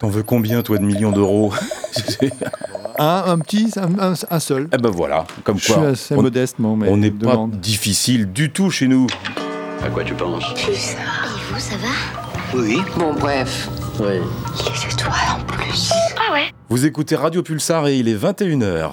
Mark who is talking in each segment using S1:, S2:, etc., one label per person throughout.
S1: T'en veux combien, toi, de millions d'euros
S2: un, un, petit, un, seul.
S1: Eh ben voilà, comme
S2: quoi.
S1: Je
S2: suis assez on, modestement, mais
S1: on n'est pas difficile du tout chez nous.
S3: À quoi tu penses?
S4: Ça. Et vous, ça va?
S3: Oui.
S4: Bon, bref.
S3: Oui.
S4: Les étoiles en plus.
S5: Ah ouais
S1: Vous écoutez Radio Pulsar et il est 21h.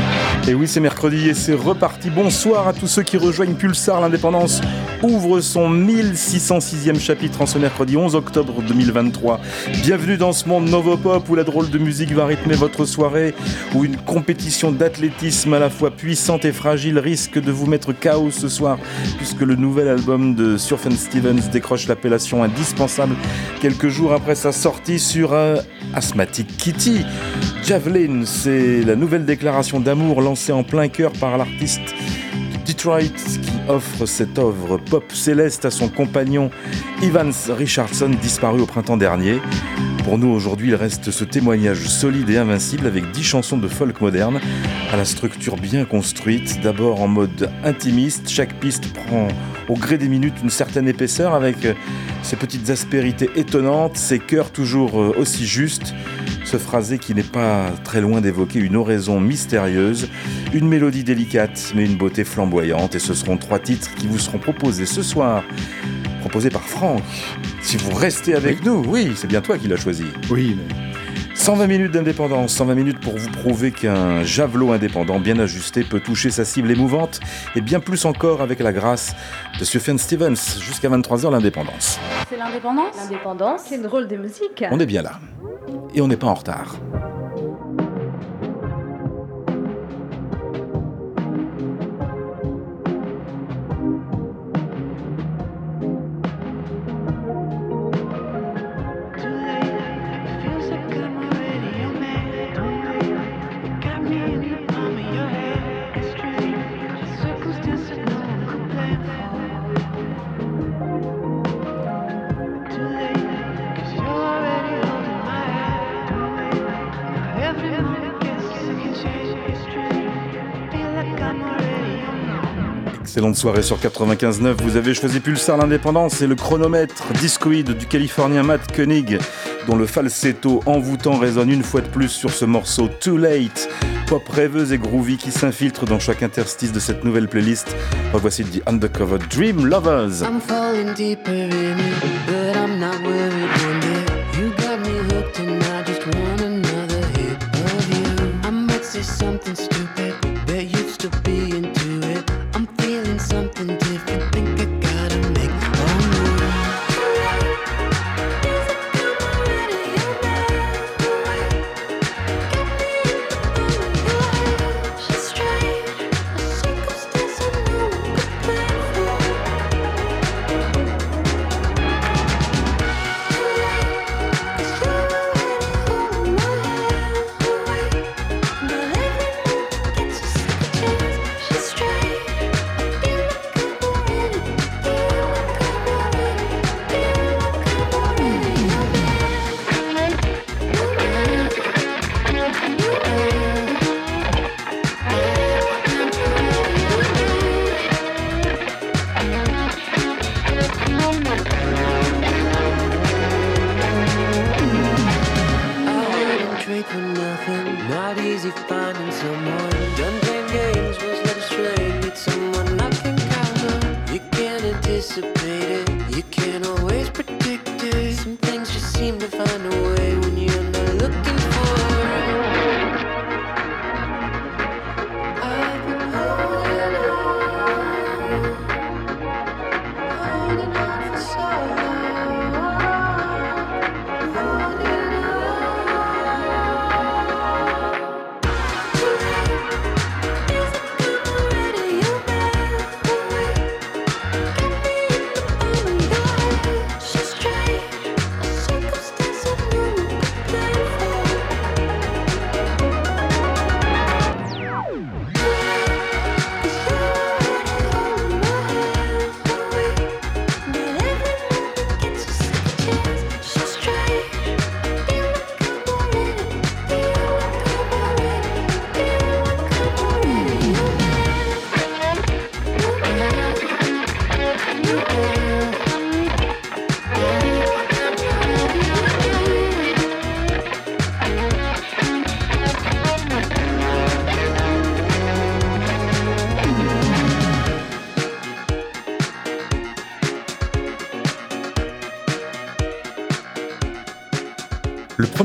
S1: Et oui, c'est mercredi et c'est reparti. Bonsoir à tous ceux qui rejoignent Pulsar. L'indépendance ouvre son 1606e chapitre en ce mercredi 11 octobre 2023. Bienvenue dans ce monde Novopop où la drôle de musique va rythmer votre soirée, où une compétition d'athlétisme à la fois puissante et fragile risque de vous mettre chaos ce soir, puisque le nouvel album de Surfen Stevens décroche l'appellation indispensable quelques jours après sa sortie sur euh, Asthmatic Kitty. Javelin, c'est la nouvelle déclaration d'amour lancée en plein cœur par l'artiste Detroit qui offre cette œuvre pop céleste à son compagnon Evans Richardson disparu au printemps dernier. Pour nous aujourd'hui, il reste ce témoignage solide et invincible avec dix chansons de folk moderne à la structure bien construite, d'abord en mode intimiste, chaque piste prend au gré des minutes une certaine épaisseur avec ses petites aspérités étonnantes, ses chœurs toujours aussi justes ce phrasé qui n'est pas très loin d'évoquer une oraison mystérieuse, une mélodie délicate mais une beauté flamboyante et ce seront trois titres qui vous seront proposés ce soir, proposés par Franck. Si vous restez avec nous, oui, c'est bien toi qui l'as choisi.
S2: Oui, mais...
S1: 120 minutes d'indépendance, 120 minutes pour vous prouver qu'un javelot indépendant bien ajusté peut toucher sa cible émouvante et bien plus encore avec la grâce de Sufjan Stevens jusqu'à 23h l'indépendance.
S6: C'est l'indépendance?
S5: L'indépendance
S6: C'est drôle de musique.
S1: On est bien là et on n'est pas en retard. Excellente soirée sur 95.9. Vous avez choisi Pulsar l'indépendance et le chronomètre discoïde du Californien Matt Koenig, dont le falsetto envoûtant résonne une fois de plus sur ce morceau Too Late, pop rêveuse et groovy qui s'infiltre dans chaque interstice de cette nouvelle playlist. Revoici The Undercover Dream Lovers.
S7: I'm falling deeper in but I'm not worried. You got me hooked just want another hit of you. I might say something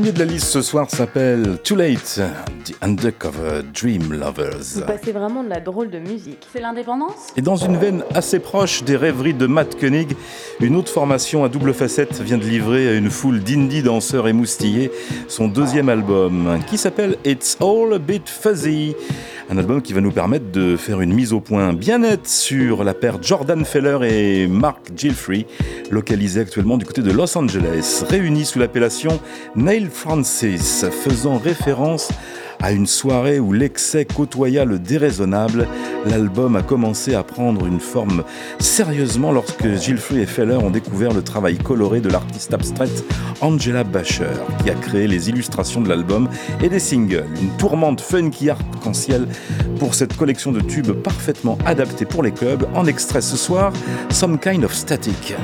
S8: premier de la liste ce soir s'appelle Too Late, The Undercover Dream Lovers.
S5: Vous passez vraiment de la drôle de musique. C'est l'indépendance?
S8: Et dans une veine assez proche des rêveries de Matt Koenig, une autre formation à double facette vient de livrer à une foule d'indie danseurs émoustillés son deuxième album, qui s'appelle It's All a Bit Fuzzy. Un album qui va nous permettre de faire une mise au point bien nette sur la paire Jordan Feller et Mark Gilfrey, localisés actuellement du côté de Los Angeles, réunis sous l'appellation Neil Francis, faisant référence une soirée où l'excès côtoya le déraisonnable, l'album a commencé à prendre une forme sérieusement lorsque Gilfrey et Feller ont découvert le travail coloré de l'artiste abstraite Angela Basher, qui a créé les illustrations de l'album et des singles. Une tourmente funky arc-en-ciel pour cette collection de tubes parfaitement adaptés pour les clubs. En extrait ce soir, Some Kind of Static.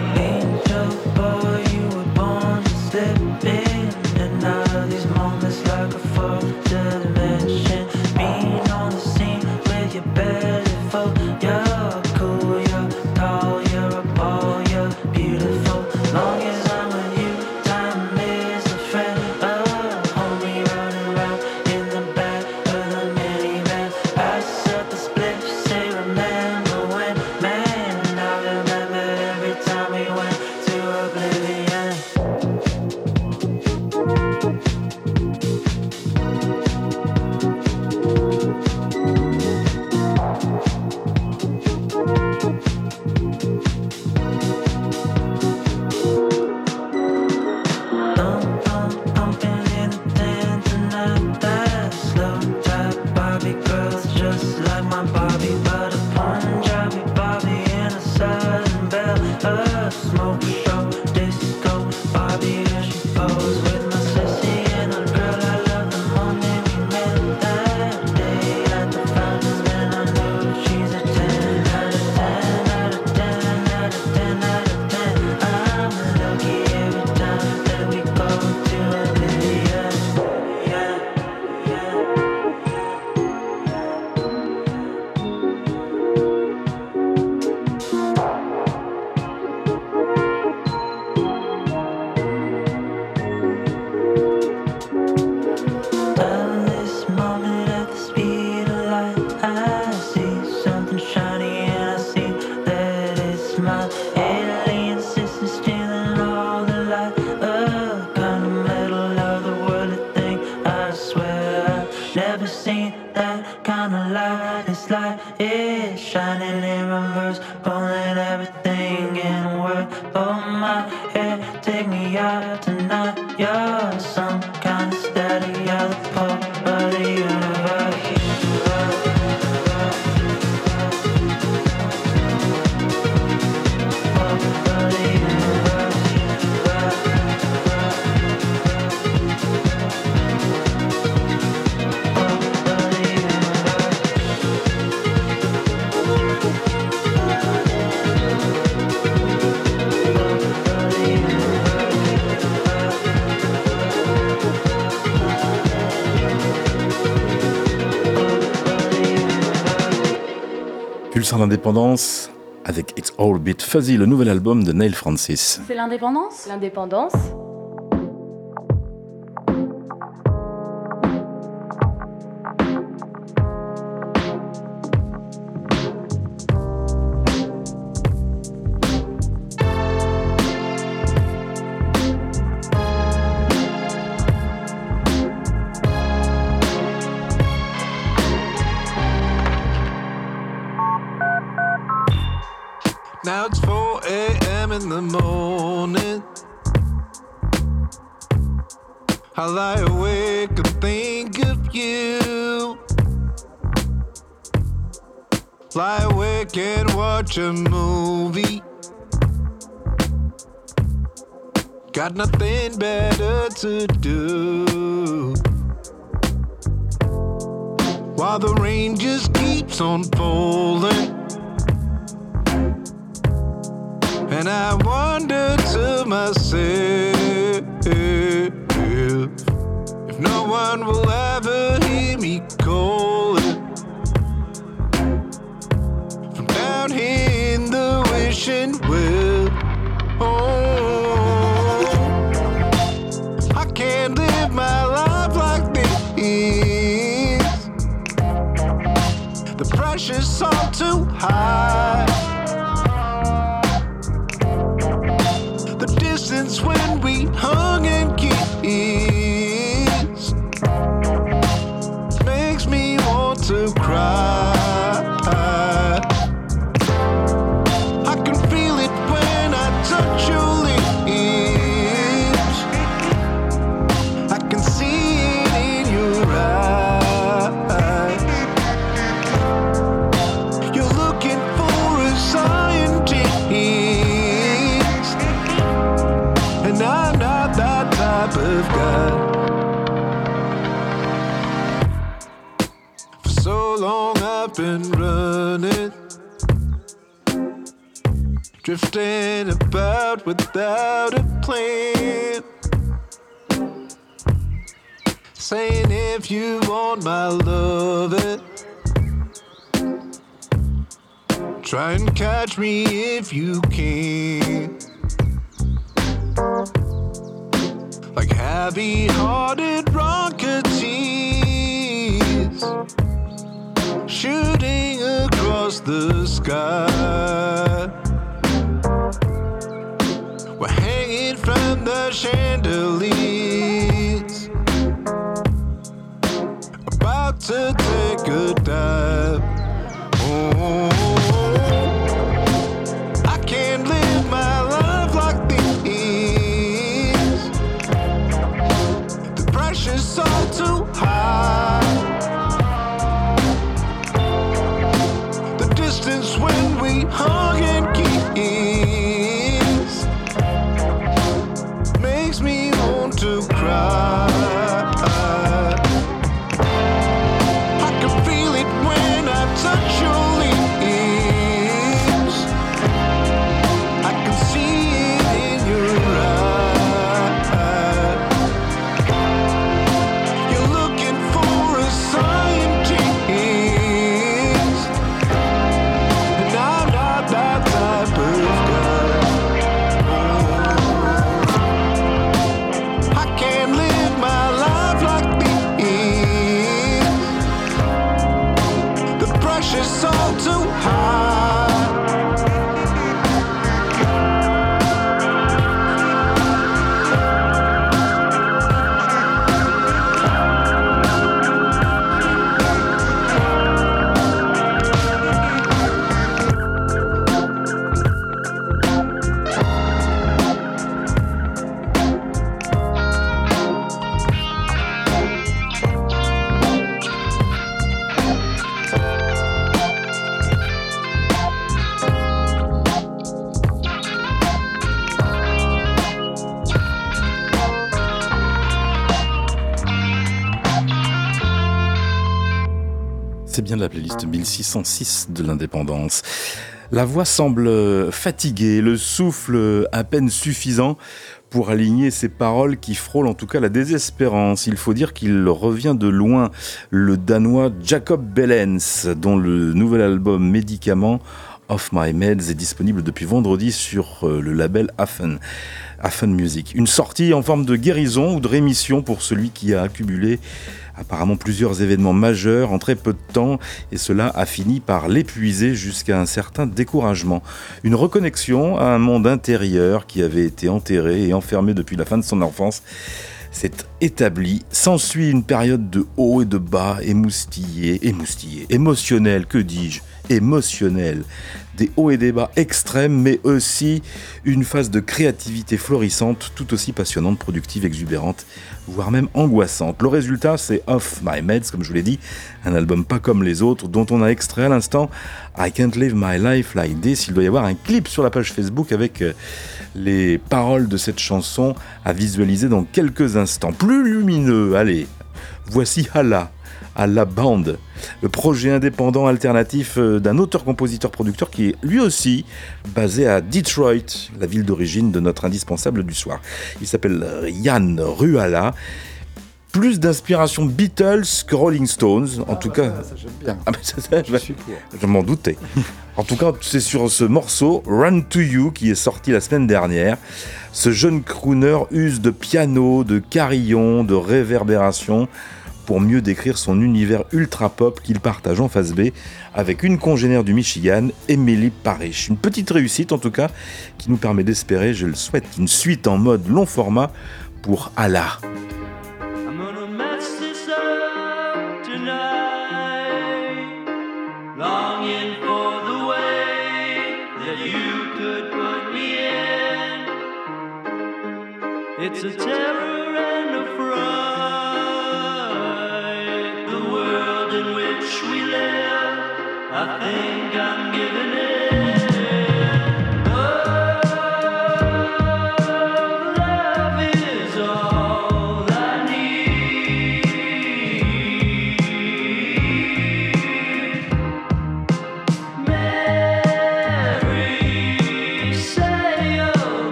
S8: L'indépendance avec It's All Bit Fuzzy, le nouvel album de Neil Francis.
S5: C'est l'indépendance?
S9: L'indépendance
S10: watch a movie. Got nothing better to do. While the rain just keeps on falling. And me if you can.
S1: C'est bien la playlist 1606 de l'indépendance. La voix semble fatiguée, le souffle à peine suffisant pour aligner ces paroles qui frôlent en tout cas la désespérance. Il faut dire qu'il revient de loin, le danois Jacob Bellens, dont le nouvel album Médicament of My Meds est disponible depuis vendredi sur euh, le label Affen. Affen Music. Une sortie en forme de guérison ou de rémission pour celui qui a accumulé apparemment plusieurs événements majeurs en très peu de temps et cela a fini par l'épuiser jusqu'à un certain découragement. Une reconnexion à un monde intérieur qui avait été enterré et enfermé depuis la fin de son enfance s'est établi. S'ensuit une période de haut et de bas, émoustillé, émoustillé, émotionnel, que dis-je, émotionnel. Des hauts et des bas extrêmes, mais aussi une phase de créativité florissante, tout aussi passionnante, productive, exubérante, voire même angoissante. Le résultat, c'est Off My Meds, comme je vous l'ai dit, un album pas comme les autres, dont on a extrait à l'instant I Can't Live My Life Like This. Il doit y avoir un clip sur la page Facebook avec euh, les paroles de cette chanson à visualiser dans quelques instants. Plus lumineux, allez, voici Hala à la bande, le projet indépendant alternatif euh, d'un auteur-compositeur-producteur qui est lui aussi basé à Detroit, la ville d'origine de notre indispensable du soir. Il s'appelle Yann Ruala. Plus d'inspiration Beatles que Rolling Stones, en tout cas.
S2: Ça, j'aime bien.
S1: Ah, ça, ça,
S2: Je suis pour.
S1: je m'en doutais. En tout cas, c'est sur ce morceau, Run to You, qui est sorti la semaine dernière. Ce jeune crooner use de piano, de carillon, de réverbération
S11: pour mieux décrire son univers ultra-pop qu'il partage en phase B avec une congénère du Michigan, Emily Parrish. Une petite réussite en tout cas, qui nous permet d'espérer, je le souhaite, une suite en mode long format pour Allah.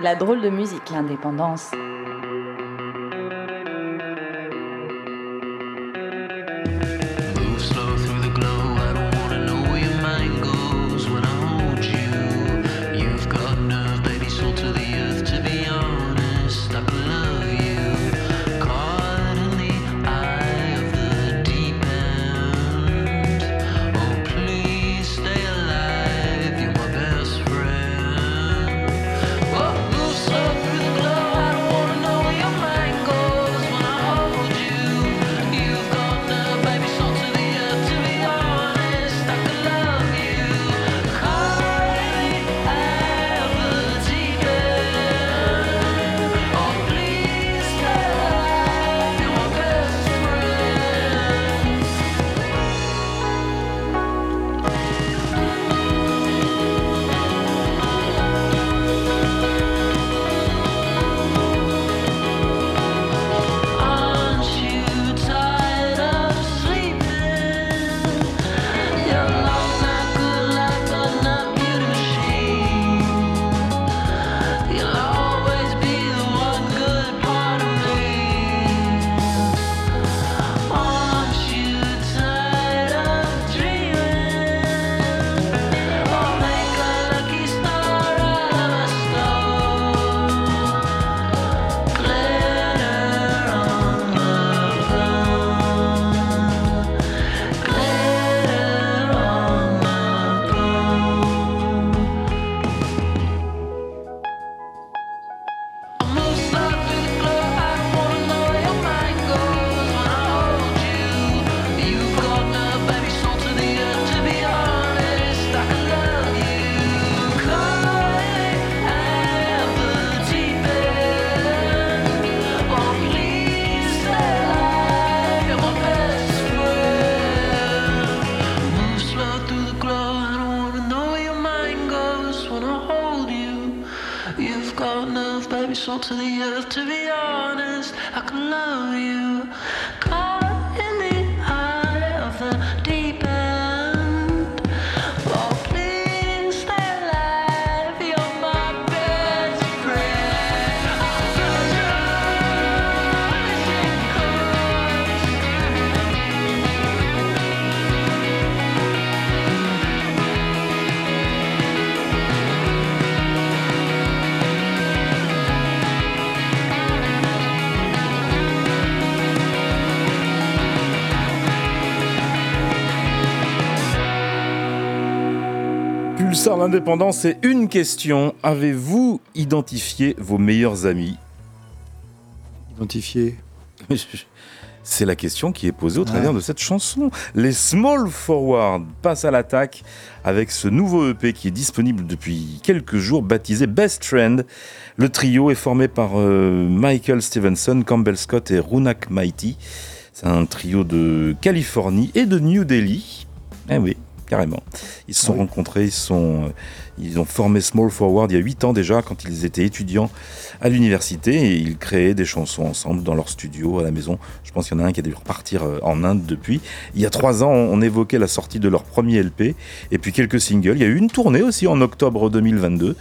S12: la drôle de musique. L'indépendance.
S1: L'indépendance, c'est une question. Avez-vous identifié vos meilleurs amis
S2: Identifié.
S1: C'est la question qui est posée au travers de cette chanson. Les Small Forward passent à l'attaque avec ce nouveau EP qui est disponible depuis quelques jours, baptisé Best Trend. Le trio est formé par euh, Michael Stevenson, Campbell Scott et Runak Mighty. C'est un trio de Californie et de New Delhi. Eh oui, carrément. Ils se sont rencontrés, ils, sont, euh, ils ont formé Small Forward il y a 8 ans déjà, quand ils étaient étudiants à l'université, et ils créaient des chansons ensemble dans leur studio, à la maison. Je pense qu'il y en a un qui a dû repartir euh, en Inde depuis. Il y a 3 ans, on évoquait la sortie de leur premier LP, et puis quelques singles. Il y a eu une tournée aussi en octobre 2022.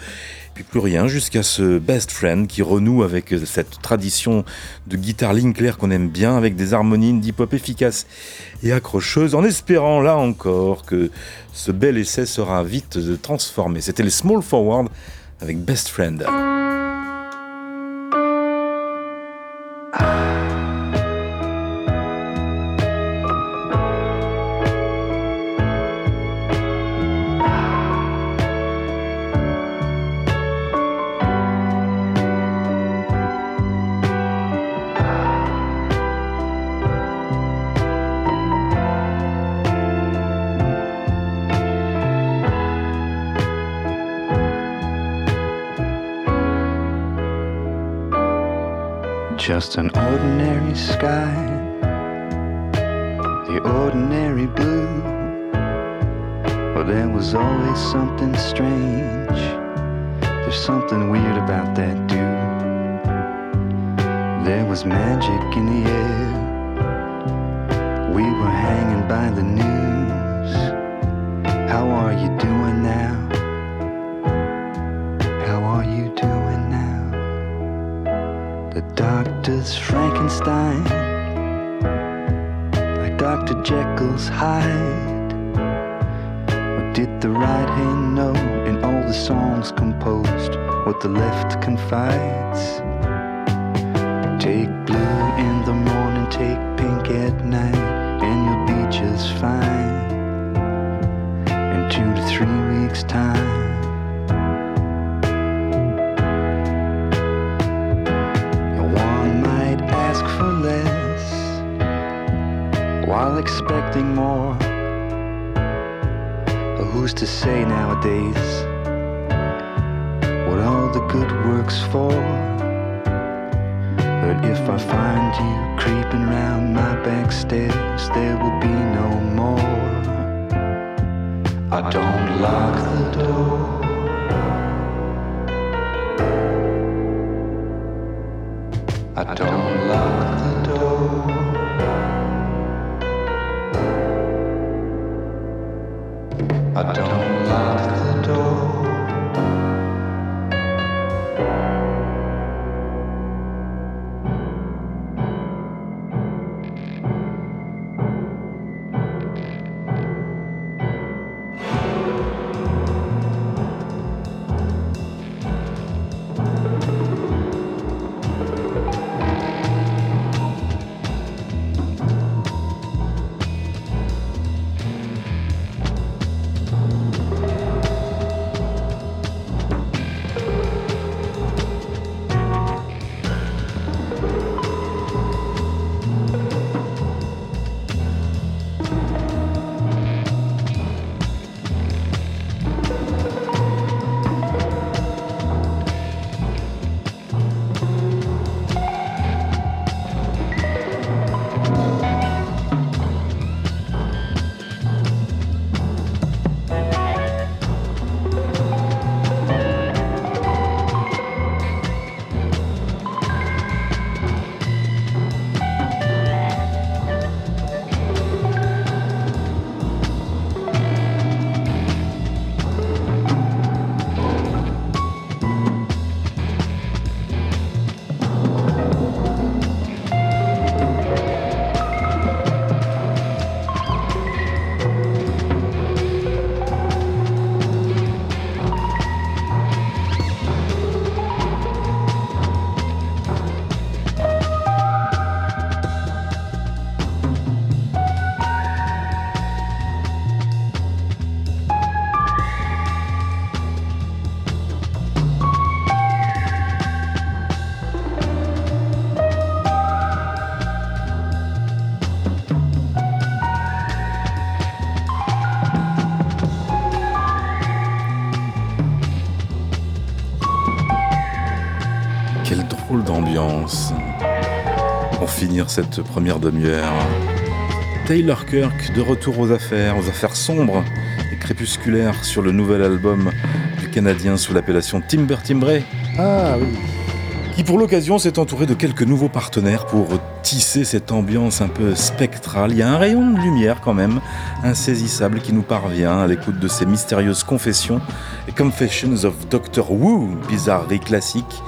S1: Puis plus rien jusqu'à ce Best Friend qui renoue avec cette tradition de guitare claire qu'on aime bien, avec des harmonies d'hip-hop efficaces et accrocheuses, en espérant là encore que ce bel essai sera vite transformé. C'était les Small Forward avec Best Friend.
S13: Just an ordinary sky, the ordinary blue. But there was always something strange. There's something weird about that dude. There was magic in the air. We were hanging by the news. How are you doing now? Doctor's Frankenstein, like Dr. Jekyll's Hyde. What did the right hand know in all the songs composed? What the left confides?
S1: Finir cette première demi-heure, Taylor Kirk de retour aux affaires, aux affaires sombres et crépusculaires sur le nouvel album du Canadien sous l'appellation Timber Timbré.
S2: Ah oui.
S1: Qui pour l'occasion s'est entouré de quelques nouveaux partenaires pour tisser cette ambiance un peu spectrale. Il y a un rayon de lumière quand même, insaisissable, qui nous parvient à l'écoute de ces mystérieuses confessions et Confessions of Doctor Who, bizarrerie classique,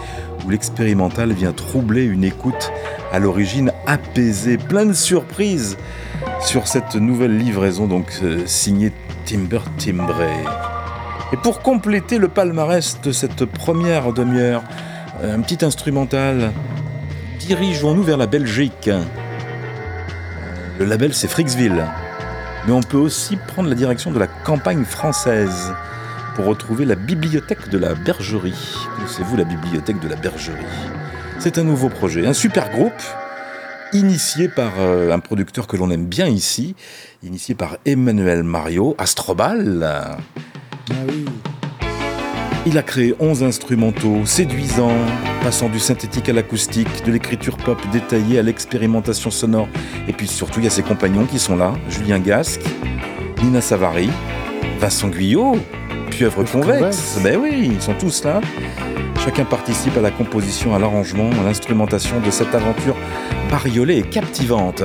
S1: où l'expérimental vient troubler une écoute à l'origine apaisée, plein de surprises sur cette nouvelle livraison donc euh, signée Timber Timbré. Et pour compléter le palmarès de cette première demi-heure, un petit instrumental. Dirigeons-nous vers la Belgique. Le label c'est Frixville. Mais on peut aussi prendre la direction de la campagne française pour retrouver la bibliothèque de la Bergerie. Connaissez-vous la bibliothèque de la Bergerie? C'est un nouveau projet, un super groupe initié par euh, un producteur que l'on aime bien ici, initié par Emmanuel Mario, Astrobal.
S2: Ah oui.
S1: Il a créé 11 instrumentaux séduisants, passant du synthétique à l'acoustique, de l'écriture pop détaillée à l'expérimentation sonore. Et puis surtout, il y a ses compagnons qui sont là Julien Gasque, Nina Savary, Vincent Guyot, Pieuvre. Convexe. Ben oui, ils sont tous là. Chacun participe à la composition, à l'arrangement, à l'instrumentation de cette aventure bariolée et captivante.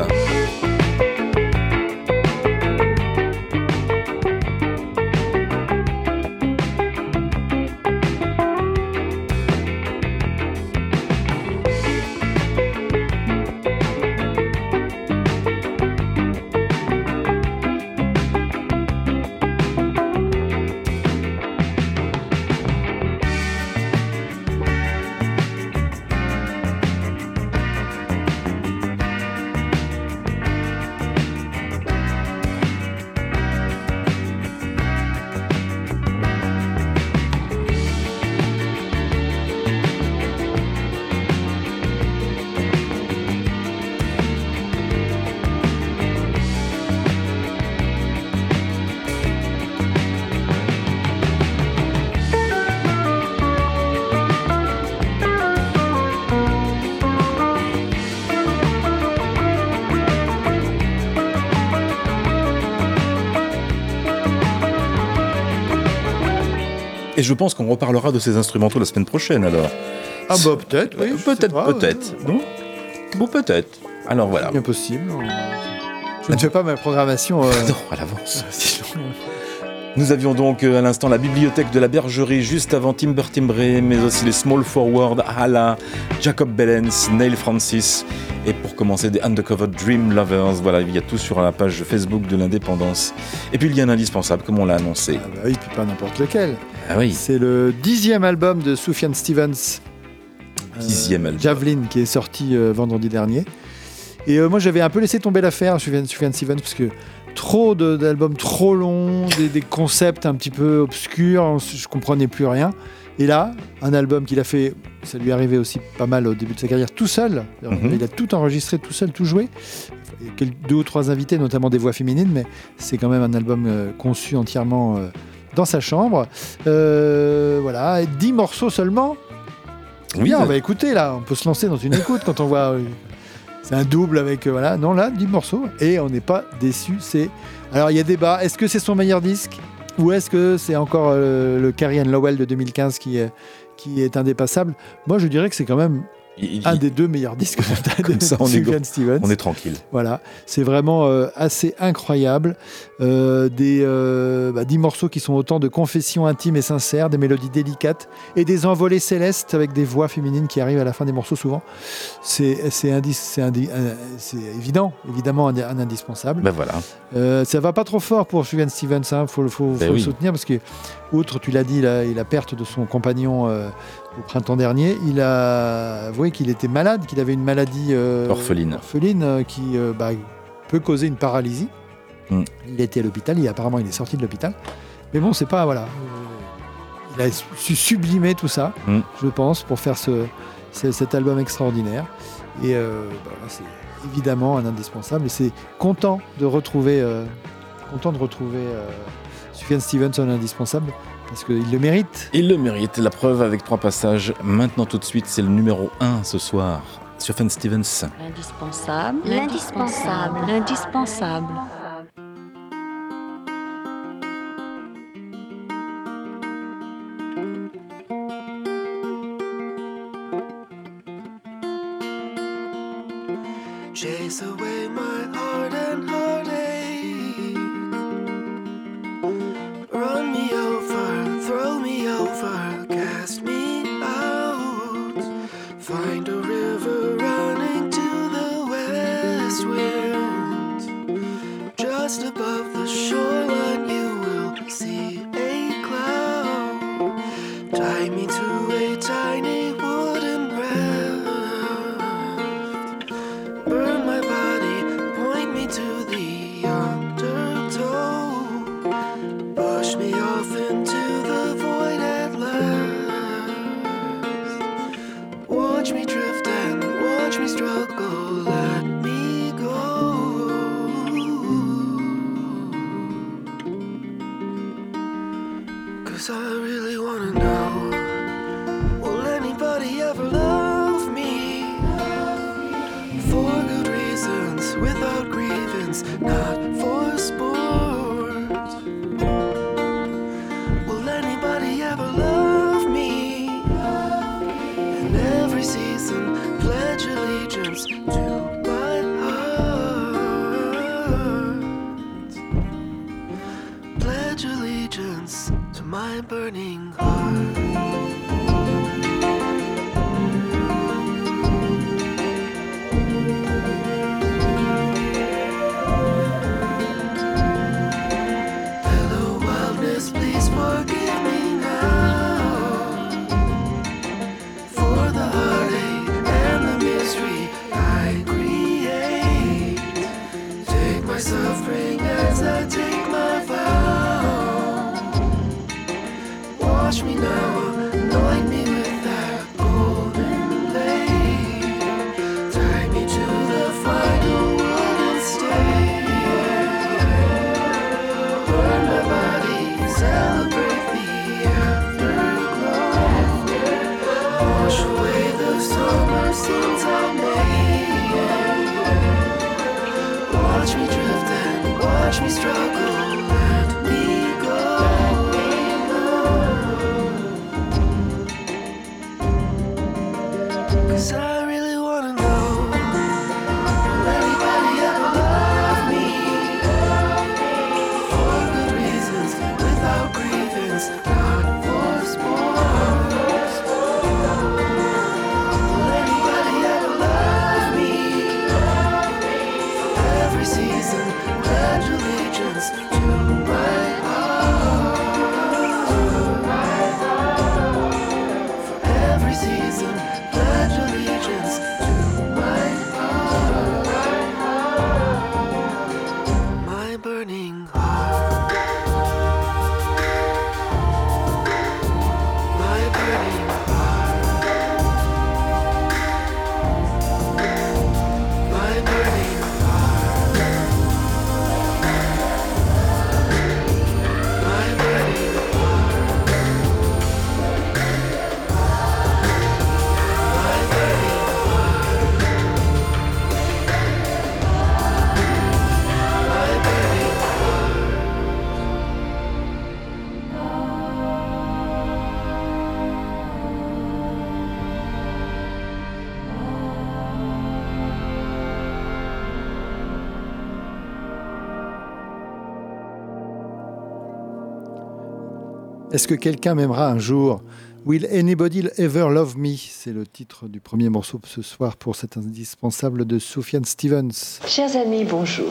S1: Je pense qu'on reparlera de ces instrumentaux la semaine prochaine alors.
S2: Ah bah peut-être, oui.
S1: peut-être, peut-être. Non Bon, peut-être. Alors voilà.
S2: Bien possible. Je ne fais pas ma programmation. euh,
S1: Non, à l'avance. Nous avions donc euh, à l'instant la bibliothèque de la Bergerie juste avant Timber Timbré, mais aussi les Small Forward, Hala, Jacob Bellens, Neil Francis, et pour commencer des Undercover Dream Lovers. Voilà, il y a tout sur la page Facebook de l'indépendance. Et puis il y a un indispensable, comme on l'a annoncé.
S2: Ah bah oui, puis pas n'importe lequel.
S1: Ah oui,
S2: C'est le dixième album de Sufjan Stevens. euh,
S1: Dixième album.
S2: Javelin, qui est sorti euh, vendredi dernier. Et euh, moi, j'avais un peu laissé tomber l'affaire, Sufjan, Sufjan Stevens, parce que trop d'albums trop longs, des, des concepts un petit peu obscurs, je comprenais plus rien. Et là, un album qu'il a fait, ça lui est arrivé aussi pas mal au début de sa carrière, tout seul.
S1: Mhm.
S2: Il a tout enregistré tout seul, tout joué. Il y a deux ou trois invités, notamment des voix féminines, mais c'est quand même un album euh, conçu entièrement euh, dans sa chambre. Euh, voilà, 10 morceaux seulement.
S1: oui,
S2: Bien, on va écouter là, on peut se lancer dans une écoute quand on voit. c'est un double avec. voilà, non, là, 10 morceaux et on n'est pas déçu. C'est. Alors, il y a débat. Est-ce que c'est son meilleur disque? Ou est-ce que c'est encore euh, le Carrie Lowell de 2015 qui est, qui est indépassable? Moi, je dirais que c'est quand même
S1: il-
S2: un
S1: il-
S2: des deux meilleurs disques de, de
S1: ça, on est
S2: Sufjan Stevens.
S1: on est tranquille.
S2: Voilà, c'est vraiment euh, assez incroyable. Euh, des, euh, bah, 10 morceaux qui sont autant de confessions intimes et sincères, des mélodies délicates et des envolées célestes avec des voix féminines qui arrivent à la fin des morceaux souvent. C'est c'est évident, évidemment un, un indispensable.
S1: Ben voilà.
S2: Ça va pas trop fort pour Sufjan Stevens, il faut, faut,
S1: Ben oui.
S2: le soutenir parce que, outre, tu l'as dit, la, la perte de son compagnon au printemps dernier, il a avoué qu'il était malade, qu'il avait une maladie euh,
S1: Orpheline.
S2: orpheline, euh, qui euh, bah, peut causer une paralysie.
S1: Mm.
S2: Il était à l'hôpital, il, apparemment il est sorti de l'hôpital. Mais bon, c'est pas, voilà. il a su sublimer tout ça,
S1: Mm.
S2: je pense, pour faire ce, ce- cet album extraordinaire. Et bah, c'est évidemment un indispensable. Et c'est content de retrouver, content de retrouver Sufjan Stevens en indispensable. Parce qu'il le mérite.
S1: Il le mérite, la preuve avec trois passages. Maintenant tout de suite, c'est le numéro 1 ce soir. Sufjan Stevens.
S14: L'indispensable.
S15: L'indispensable.
S14: L'indispensable.
S2: Est-ce que quelqu'un m'aimera un jour? Will anybody ever love me? C'est le titre du premier morceau ce soir pour cet indispensable de Sufjan Stevens.
S16: Chers amis, bonjour.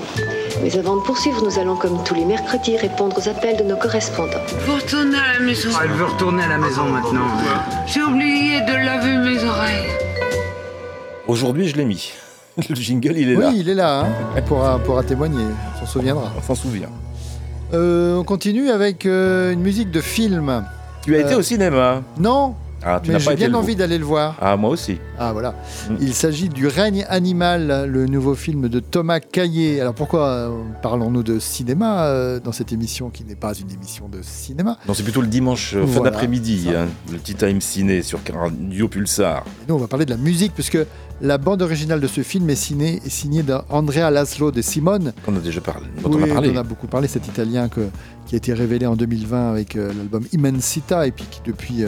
S16: Mais avant de poursuivre, nous allons, comme tous les mercredis, répondre aux appels de nos correspondants.
S3: Faut retourner à la maison.
S17: Elle veut retourner à la maison maintenant.
S3: J'ai oublié de laver mes oreilles.
S1: Aujourd'hui, je l'ai mis. Le jingle, il est là.
S2: Oui, il est là, hein. pourra témoigner, on s'en souviendra.
S1: On s'en souvient.
S2: Euh, on continue avec euh, une musique de film.
S1: Tu as été
S2: Euh,
S1: au cinéma?
S2: Non,
S1: Ah, tu
S2: mais j'ai bien envie d'aller le voir.
S1: Ah, moi aussi.
S2: Ah voilà.
S1: Mm.
S2: Il s'agit du règne animal, le nouveau film de Thomas Caillet. Alors pourquoi euh, parlons-nous de cinéma euh, dans cette émission qui n'est pas une émission de cinéma?
S1: Non, c'est plutôt le dimanche, euh, fin
S2: Voilà,
S1: d'après-midi, hein, le Tea Time Ciné sur Radio Pulsar.
S2: Et Nous, on va parler de la musique, puisque la bande originale de ce film est signée, est signée d'Andrea Laszlo de Simone.
S1: On a déjà parlé. dont
S2: Oui,
S1: on a parlé.
S2: on a beaucoup parlé, cet Italien que- qui a été révélé en 2020 avec l'album Immensita, et puis qui depuis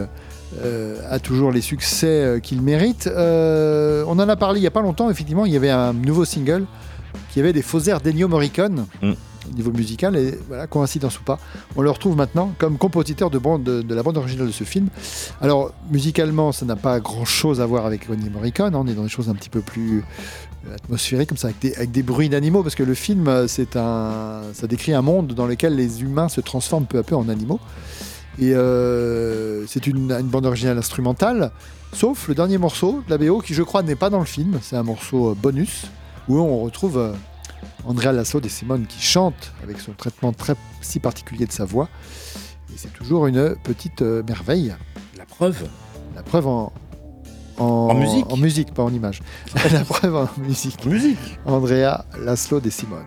S2: euh, a toujours les succès euh, qu'il mérite. Euh, on en a parlé il n'y a pas longtemps, effectivement, il y avait un nouveau single qui avait des faux airs d'Ennio Morricone.
S1: Mm.
S2: Au niveau musical, et voilà, coïncidence ou pas, on le retrouve maintenant comme compositeur de, bande, de, de la bande originale de ce film. Alors, musicalement, ça n'a pas grand chose à voir avec Ennio Morricone, hein, on est dans des choses un petit peu plus atmosphériques, comme ça, avec des, avec des bruits d'animaux, parce que le film, c'est un, ça décrit un monde dans lequel les humains se transforment peu à peu en animaux. Et euh, c'est une, une bande originale instrumentale, sauf le dernier morceau de la BO, qui je crois n'est pas dans le film, c'est un morceau euh, bonus, où on retrouve euh, Andrea Lasso des Simone qui chante avec son traitement très si particulier de sa voix. Et c'est toujours une petite merveille.
S1: La preuve
S2: La preuve en,
S1: En musique
S2: En musique, pas en image. la preuve en musique.
S1: Musique
S2: Andrea Laszlo des Simone.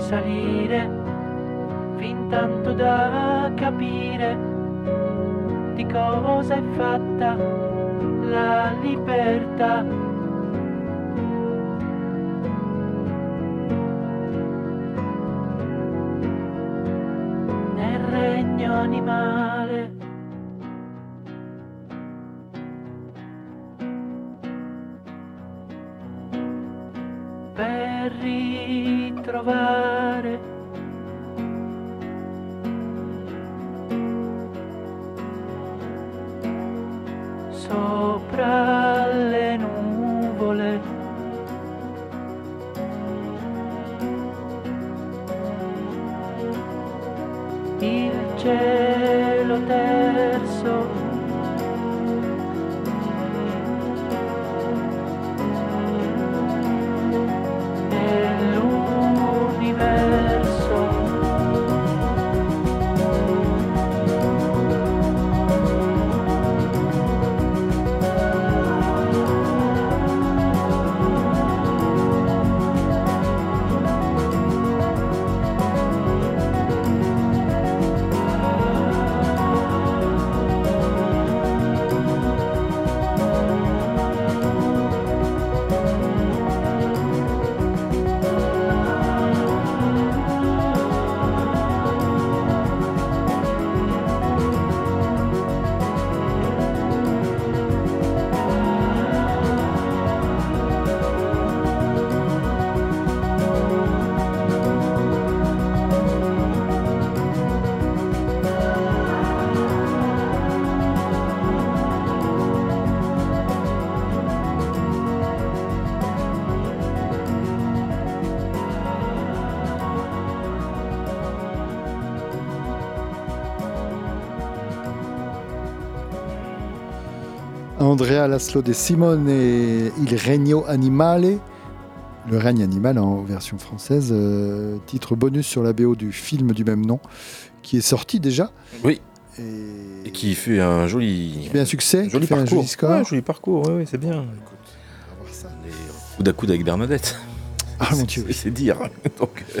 S18: E poi salire fin tanto da capire di cosa è fatta la libertà. Nel regno animale.
S2: Andrea Laszlo de Simone et Il Regno Animale. Le règne animal en version française, euh, titre bonus sur la BO du film du même nom, qui est sorti déjà.
S1: Oui.
S2: Et,
S1: Et qui fait un joli,
S2: qui fait un succès, qui
S1: joli
S2: fait un
S1: parcours.
S2: joli score.
S1: Ouais, joli parcours, ouais, c'est bien. Les coude à coude avec Bernadette.
S2: Ah mon dieu.
S1: C'est- dire. Donc, euh,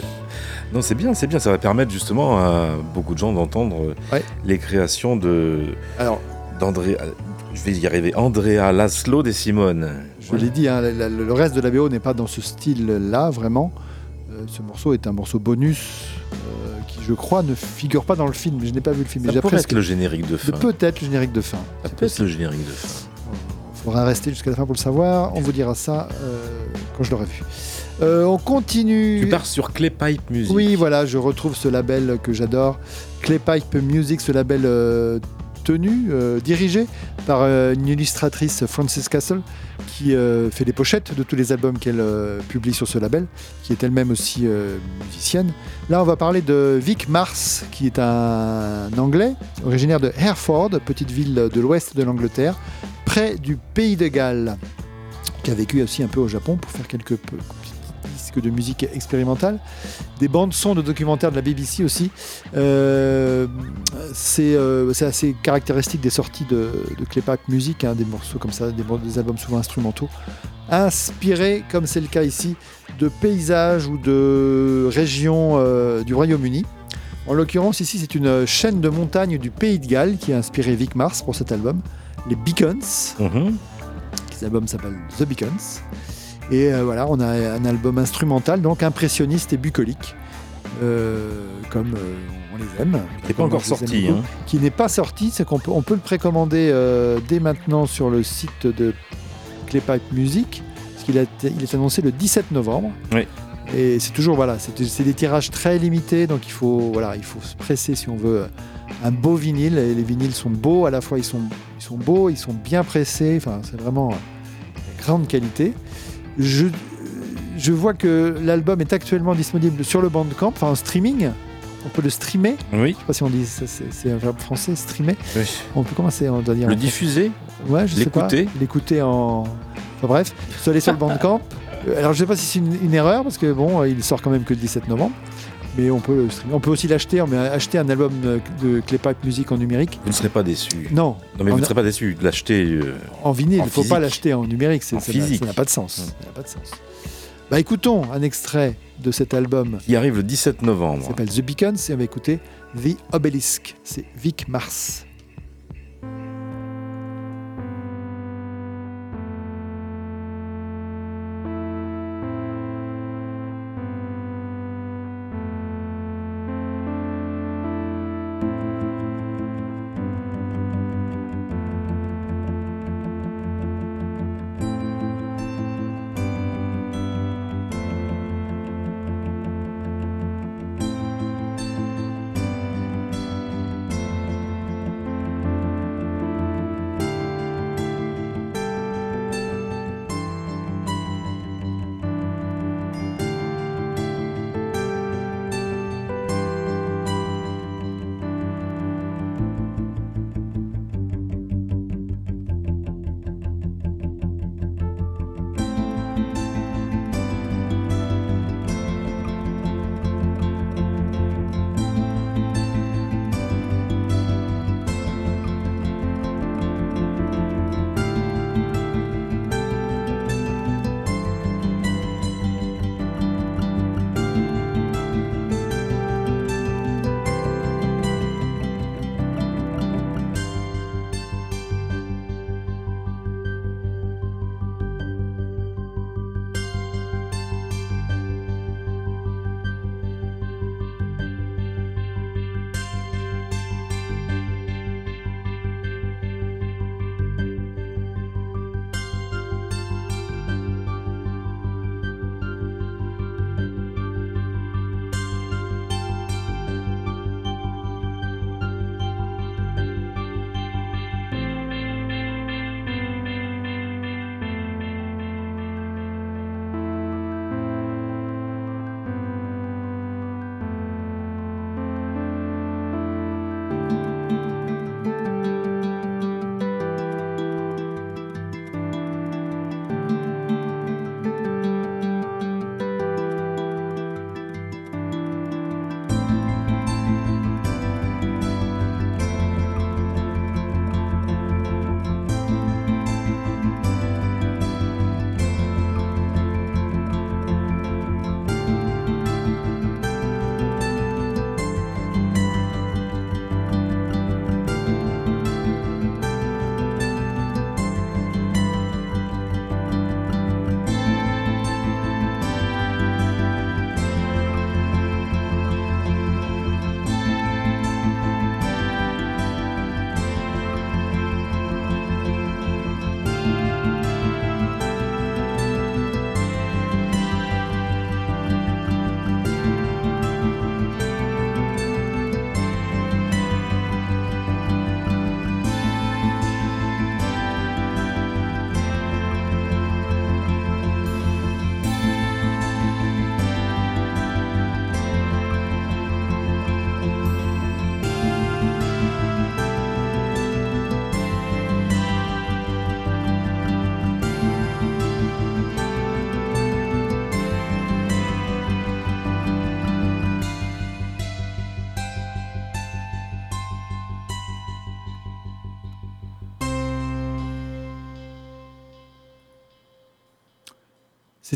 S1: non, c'est bien, c'est bien. Ça va permettre justement à beaucoup de gens d'entendre euh,
S2: Ouais.
S1: les créations de
S2: Alors,
S1: d'André. Je vais y arriver. Andrea Laszlo de Simone.
S2: je l'ai dit, hein, la- la- le reste de la BO n'est pas dans ce style-là, vraiment. Euh, ce morceau est un morceau bonus euh, qui, je crois, ne figure pas dans le film. Je n'ai pas vu le film. mais
S1: Ça pourrait
S2: presque-
S1: être le générique de fin.
S2: peut-être le générique de fin.
S1: Ça peut être le générique de fin.
S2: Il faudra rester jusqu'à la fin pour le savoir. On vous dira ça euh, quand je l'aurai vu. Euh, on continue.
S1: Tu pars sur Clay Pipe Music.
S2: Oui, voilà, je retrouve ce label que j'adore, Clay Pipe Music, ce label euh, euh, dirigé par euh, une illustratrice, Frances Castle, qui euh, fait les pochettes de tous les albums qu'elle publie sur ce label, qui est elle-même aussi musicienne. Là, on va parler de Vic Mars, qui est un Anglais, originaire de Hereford, petite ville de l'ouest de l'Angleterre, près du pays de Galles, qui a vécu aussi un peu au Japon pour faire quelques disques de musique expérimentale des bandes son de documentaires de la BBC aussi. Euh, c'est euh, c'est assez caractéristique des sorties de, de Claypack Music, hein, des morceaux comme ça, des, des albums souvent instrumentaux, inspirés, comme c'est le cas ici, de paysages ou de régions euh, du Royaume-Uni. En l'occurrence, ici, c'est une chaîne de montagnes du Pays de Galles qui a inspiré Vic Mars pour cet album, les Beacons.
S1: Mhm.
S2: Cet album s'appelle The Beacons. Et euh, voilà, on a un album instrumental, donc impressionniste et bucolique, euh, comme euh, on les aime.
S1: Qui n'est pas encore sorti. hein.
S2: Qui n'est pas sorti, c'est qu'on peut, on peut le précommander dès maintenant sur le site de Claypipe Music, parce qu'il a il est annoncé le 17 novembre.
S1: Oui.
S2: Et c'est toujours voilà, c'est c'est des tirages très limités, donc il faut voilà, il faut se presser si on veut un beau vinyle. Et les vinyles sont beaux, à la fois ils sont ils sont beaux, ils sont bien pressés. Enfin, c'est vraiment euh, grande qualité. Je je vois que l'album est actuellement disponible sur le Bandcamp, enfin en streaming. On peut le streamer.
S1: Oui.
S2: Je sais pas si on dit ça, c'est un verbe français, streamer.
S1: Oui.
S2: On peut commencer, on doit dire.
S1: Le diffuser
S2: Ouais, je sais pas.
S1: L'écouter
S2: L'écouter en. Enfin bref, faut aller sur le Bandcamp. Euh, Alors je sais pas si c'est une, une erreur parce que bon, euh, il sort quand même que le 17 novembre. Mais on peut le streamer. On peut aussi l'acheter, mais acheter un album de Claypipe Music en numérique.
S1: Vous ne serez pas déçu.
S2: Non.
S1: Non, mais vous ne serez pas déçu de l'acheter. euh,
S2: En vinyle, il ne faut pas l'acheter en numérique, c'est- ça n'a-
S1: physique.
S2: ça n'a pas de sens. Ça n'a pas de sens. Bah écoutons un extrait de cet album
S1: qui arrive le 17
S2: qui
S1: novembre.
S2: s'appelle The Beacons et on va écouter The Obelisk. C'est Vic Mars.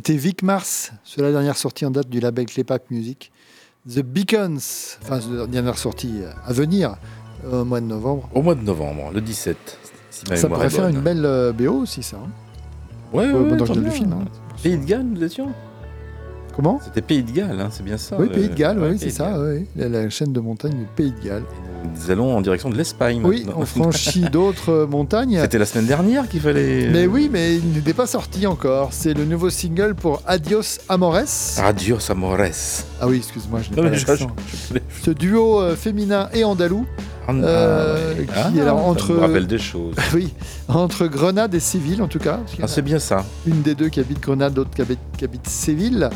S2: C'était Vic Mars, sur la dernière sortie en date du label Claypack Music. The Beacons, enfin, la dernière sortie à venir euh, au mois de novembre.
S1: Au mois de novembre, le 17. si ma
S2: Ça pourrait faire
S1: bonne.
S2: une belle euh, BO aussi, ça. hein.
S1: Ouais,
S2: Euh,
S1: ouais,
S2: le film, hein.
S1: Pays de Galles, nous étions
S2: Comment?
S1: C'était Pays de Galles, hein, c'est bien ça.
S2: Oui, Pays de Galles,
S1: ouais,
S2: oui, c'est ça, oui. La, la chaîne de montagne du Pays de Galles.
S1: Nous allons en direction de l'Espagne.
S2: Oui,
S1: maintenant.
S2: on franchit d'autres euh, montagnes.
S1: C'était la semaine dernière qu'il fallait.
S2: Mais oui, mais il n'était pas sorti encore. C'est le nouveau single pour Adios Amores.
S1: Adios Amores.
S2: Ah oui, excuse-moi, je n'ai pas
S1: je-
S2: Ce duo euh, féminin et andalou,
S1: Ah,
S2: euh, qui
S1: Ah,
S2: alors
S1: ça
S2: entre
S1: me rappelle des choses.
S2: oui, entre Grenade et Séville en tout cas.
S1: Ah, c'est bien ça.
S2: Une des deux qui habite Grenade, l'autre qui habite, qui habite Séville.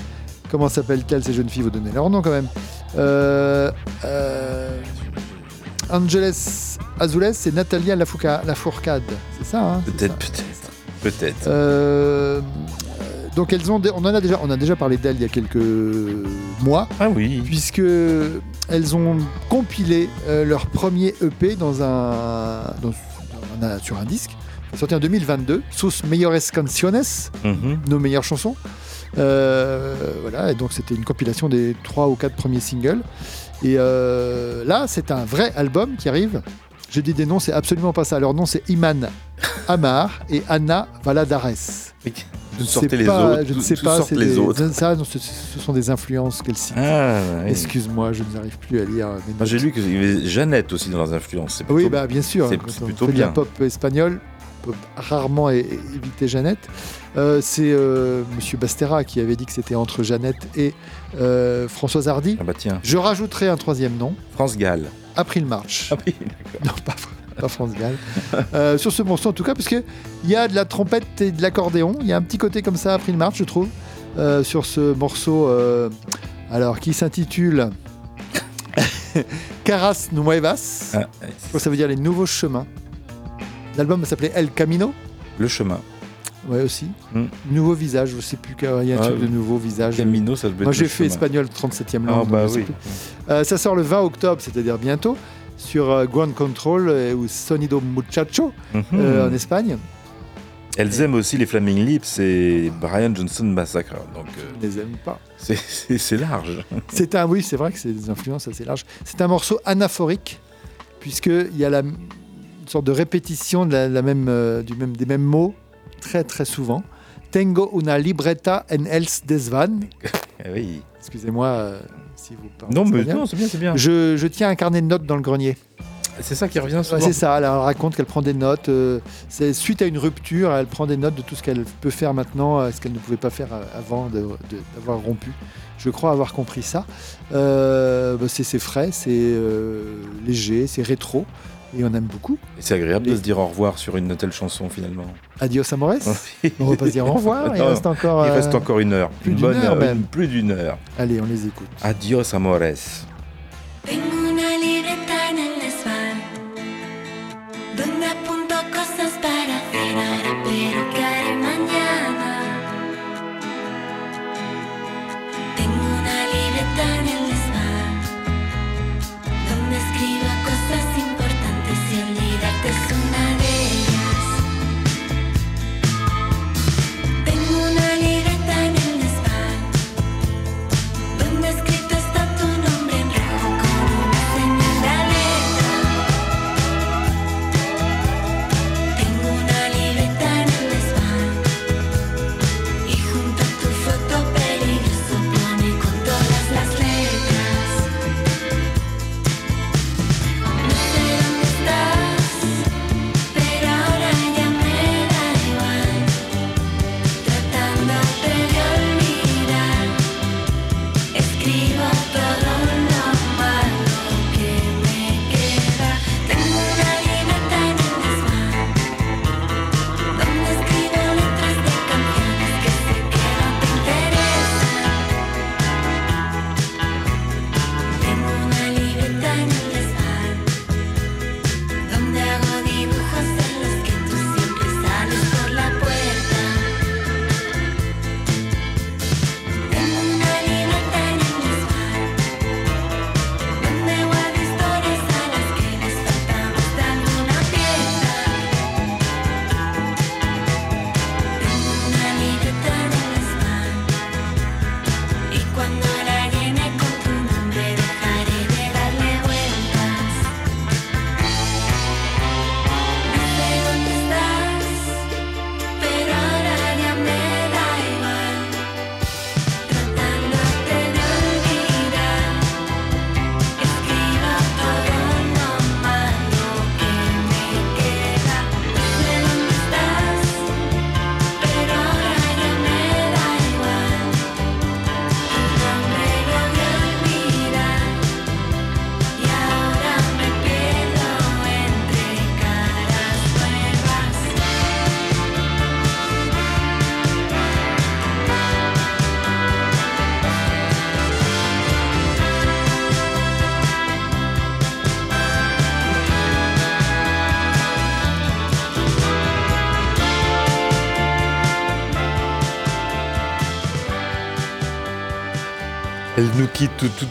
S2: Comment s'appellent-elles ces jeunes filles? Vous donnez leur nom quand même. Euh, euh, Angeles Azules et Natalia Lafourca- Lafourcade. C'est ça, hein
S1: Peut-être, peut-être. Peut-être.
S2: Euh, donc elles ont, on en a déjà, on a déjà parlé d'elles il y a quelques mois.
S1: Ah oui.
S2: Puisque elles ont compilé euh, leur premier EP dans un, dans- dans un- sur un disque sorti en 2022, Sus Mejores Canciones,
S1: Mhm.
S2: nos meilleures chansons. Euh, voilà, et donc c'était une compilation des trois ou quatre premiers singles. Et euh, là, c'est un vrai album qui arrive. J'ai dit des noms, c'est absolument pas ça. Leur nom, c'est Iman Amar et Anna Valadares.
S1: Oui.
S2: Je ne sais
S1: les
S2: pas,
S1: autres,
S2: je ne sais pas.
S1: les
S2: des-
S1: autres.
S2: Ça, non, ce, ce sont des influences qu'elle cite.
S1: Ah, oui.
S2: Excuse-moi, je n'arrive plus à lire. mes
S1: Moi, J'ai lu qu'il y avait Jeannette aussi dans leurs influences.
S2: Oui, bah, bien sûr.
S1: C'est
S2: on
S1: plutôt
S2: de la
S1: bien.
S2: pop espagnole, rarement éviter Jeannette. Euh, c'est euh, Monsieur Bastera qui avait dit que c'était entre Jeannette et euh, Françoise Hardy.
S1: Ah bah tiens,
S2: Je rajouterai un troisième nom,
S1: France Gall.
S2: April March.
S1: Ah oui.
S2: Non, pas, pas France Gall. Euh, sur ce morceau, en tout cas, parce qu'il y a de la trompette et de l'accordéon. Il y a un petit côté comme ça, April March, je trouve, sur ce morceau alors, qui s'intitule Caras Nuevas.
S1: Ah,
S2: ça veut dire les nouveaux chemins. L'album s'appelait El Camino.
S1: le chemin.
S2: Ouais, aussi.
S1: Hmm.
S2: Nouveau visage, je sais plus qu'il y a un
S1: Ah,
S2: truc de nouveau visage.
S1: Camino, ça devait
S2: Moi, j'ai fait
S1: chemin.
S2: espagnol 37e
S1: Ah
S2: langue.
S1: bah
S2: je sais
S1: oui.
S2: Euh, ça sort le 20 octobre, c'est-à-dire bientôt, sur euh, Ground Control euh, ou Sonido Muchacho
S1: Mhm.
S2: euh, en Espagne.
S1: Elles aiment aussi les Flaming Lips et Brian Johnson Massacre. Donc euh,
S2: Je les aime pas.
S1: c'est- large.
S2: C'est un, oui, c'est vrai que c'est des influences assez larges. C'est un morceau anaphorique, puisqu'il y a la, sorte de répétition de la, la même, euh, du même, des mêmes mots très très souvent. Tengo una libreta en els desvan.
S1: Eh oui.
S2: Excusez-moi euh, si vous parlez
S1: Non, mais non, c'est bien, c'est bien.
S2: Je, je tiens un carnet de notes dans le grenier.
S1: C'est ça qui revient souvent.
S2: c'est ça, elle raconte qu'elle prend des notes. euh, c'est suite à une rupture, elle prend des notes de tout ce qu'elle peut faire maintenant, euh, ce qu'elle ne pouvait pas faire avant d'avoir rompu. Je crois avoir compris ça. Euh, bah, c'est c'est frais, c'est léger, c'est rétro, et on aime beaucoup.
S1: Et C'est agréable de se dire au revoir sur une telle chanson finalement.
S2: Adios Amores. on va pas se dire au revoir, il reste encore.
S1: Il
S2: euh,
S1: reste encore une heure.
S2: plus
S1: une
S2: d'une
S1: bonne
S2: heure, même.
S1: une- plus d'une heure.
S2: Allez, on les écoute.
S1: Adios amores.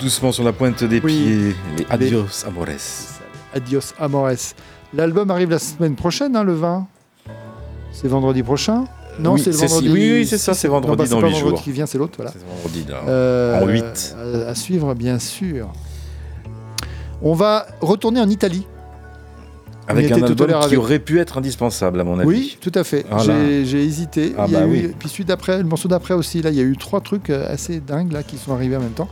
S1: Doucement sur la pointe des
S2: Oui.
S1: pieds. Les adios, amores.
S2: Adios Amores. L'album arrive la semaine prochaine, hein, le 20. C'est vendredi prochain? Non,
S1: Oui,
S2: c'est le vendredi.
S1: oui, oui, c'est ça, c'est vendredi
S2: Non, bah, c'est
S1: dans
S2: pas vendredi
S1: jours.
S2: qui vient, c'est l'autre, voilà.
S1: C'est vendredi, là.
S2: Euh,
S1: en 8.
S2: À, à suivre, bien sûr. On va retourner en Italie.
S1: Avec un album
S2: l'heure
S1: qui
S2: avec-
S1: aurait pu être indispensable, à mon avis.
S2: Oui, tout à fait. J'ai- hésité.
S1: Ah
S2: il y a
S1: bah
S2: eu,
S1: oui.
S2: Puis celui d'après, le morceau d'après aussi, là, il y a eu trois trucs euh, assez dingues là, qui sont arrivés en même temps.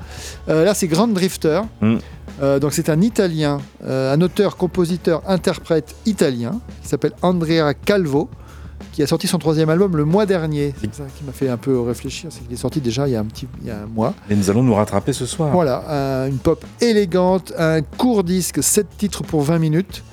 S2: Euh, là, c'est Grand Drifter.
S1: Mm.
S2: Euh, donc c'est un Italien, euh, un auteur, compositeur, interprète italien, qui s'appelle Andrea Calvo, qui a sorti son troisième album le mois dernier. C'est ça qui m'a fait un peu réfléchir, c'est qu'il est sorti déjà il y a un petit, il y a un mois.
S1: Et nous allons nous rattraper ce soir.
S2: Voilà, un- une pop élégante, un court disque, 7 titres pour 20 minutes,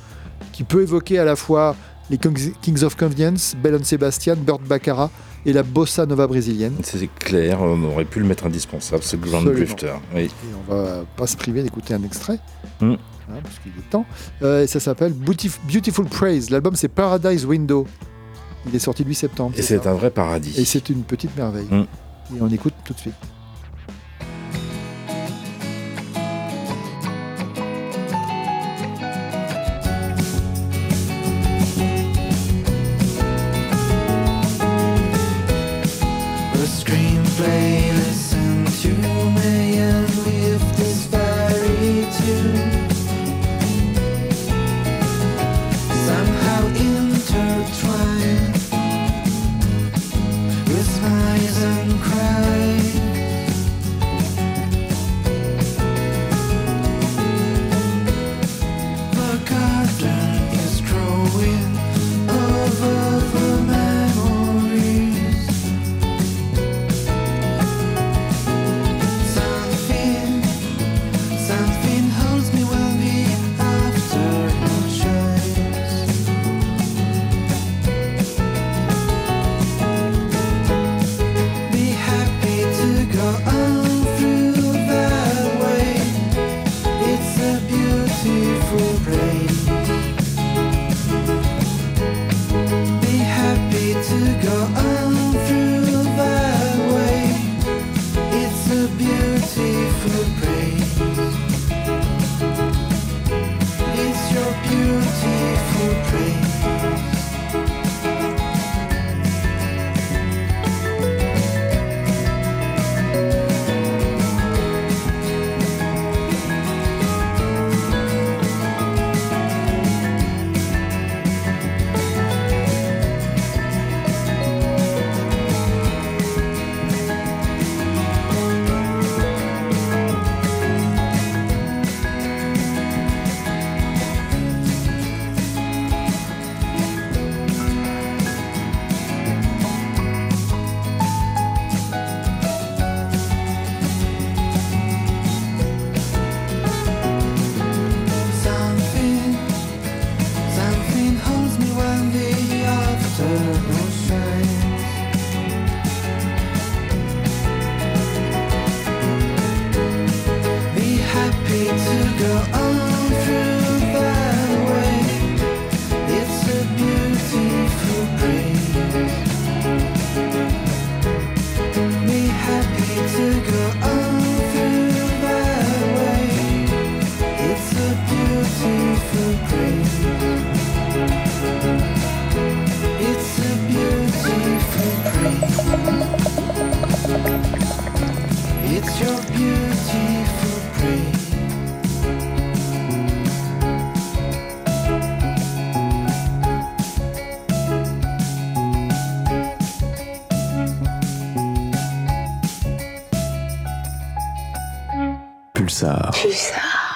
S2: qui peut évoquer à la fois les Kings of Convenience, Bellon Sebastian, Burt Baccarat et la bossa nova brésilienne.
S1: C'est clair, on aurait pu le mettre indispensable, ce Grand. Drifter. Oui.
S2: Et on va pas se priver d'écouter un extrait,
S1: Mm.
S2: hein, parce qu'il est temps. Euh, et ça s'appelle Beautif- Beautiful Praise. L'album c'est Paradise Window. Il est sorti le 8 septembre.
S1: Et
S2: c'est
S1: un vrai paradis.
S2: Et c'est une petite merveille.
S1: Mm.
S2: Et on écoute tout de suite.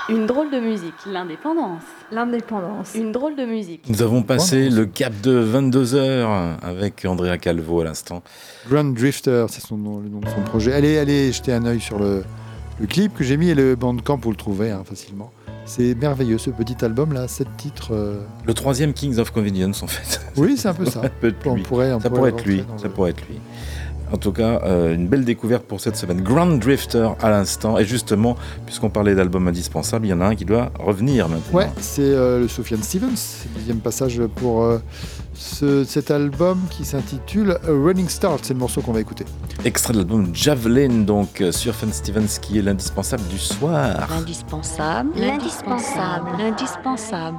S14: Une drôle de musique, l'indépendance. L'indépendance. Une drôle de musique.
S1: Nous avons passé le cap de 22 heures avec Andrea Calvo à l'instant.
S2: Grand Drifter, c'est son nom, le nom de son projet. Allez, allez jeter un œil sur le, le clip que j'ai mis et le bandcamp, vous le trouvez hein, facilement. C'est merveilleux ce petit album là, sept titres. euh,
S1: Le troisième Kings of Convenience, en fait.
S2: Oui, c'est un peu ça.
S1: Ça peut être
S2: On
S1: lui.
S2: pourrait- on
S1: ça
S2: pourrait
S1: pourrait être lui.
S2: rentrer dans
S1: Ça
S2: le-
S1: pourrait être lui. En tout cas, euh, une belle découverte pour cette semaine. Grand Drifter à l'instant. Et justement, puisqu'on parlait d'albums indispensables, il y en a un qui doit revenir maintenant.
S2: Ouais, c'est euh, le Sufjan Stevens, deuxième passage pour euh, ce- cet album qui s'intitule A Running Start. C'est le morceau qu'on va écouter.
S1: Extrait de l'album Javelin, donc euh, sur Fan Stevens, qui est l'indispensable du soir.
S14: L'indispensable, l'indispensable, l'indispensable.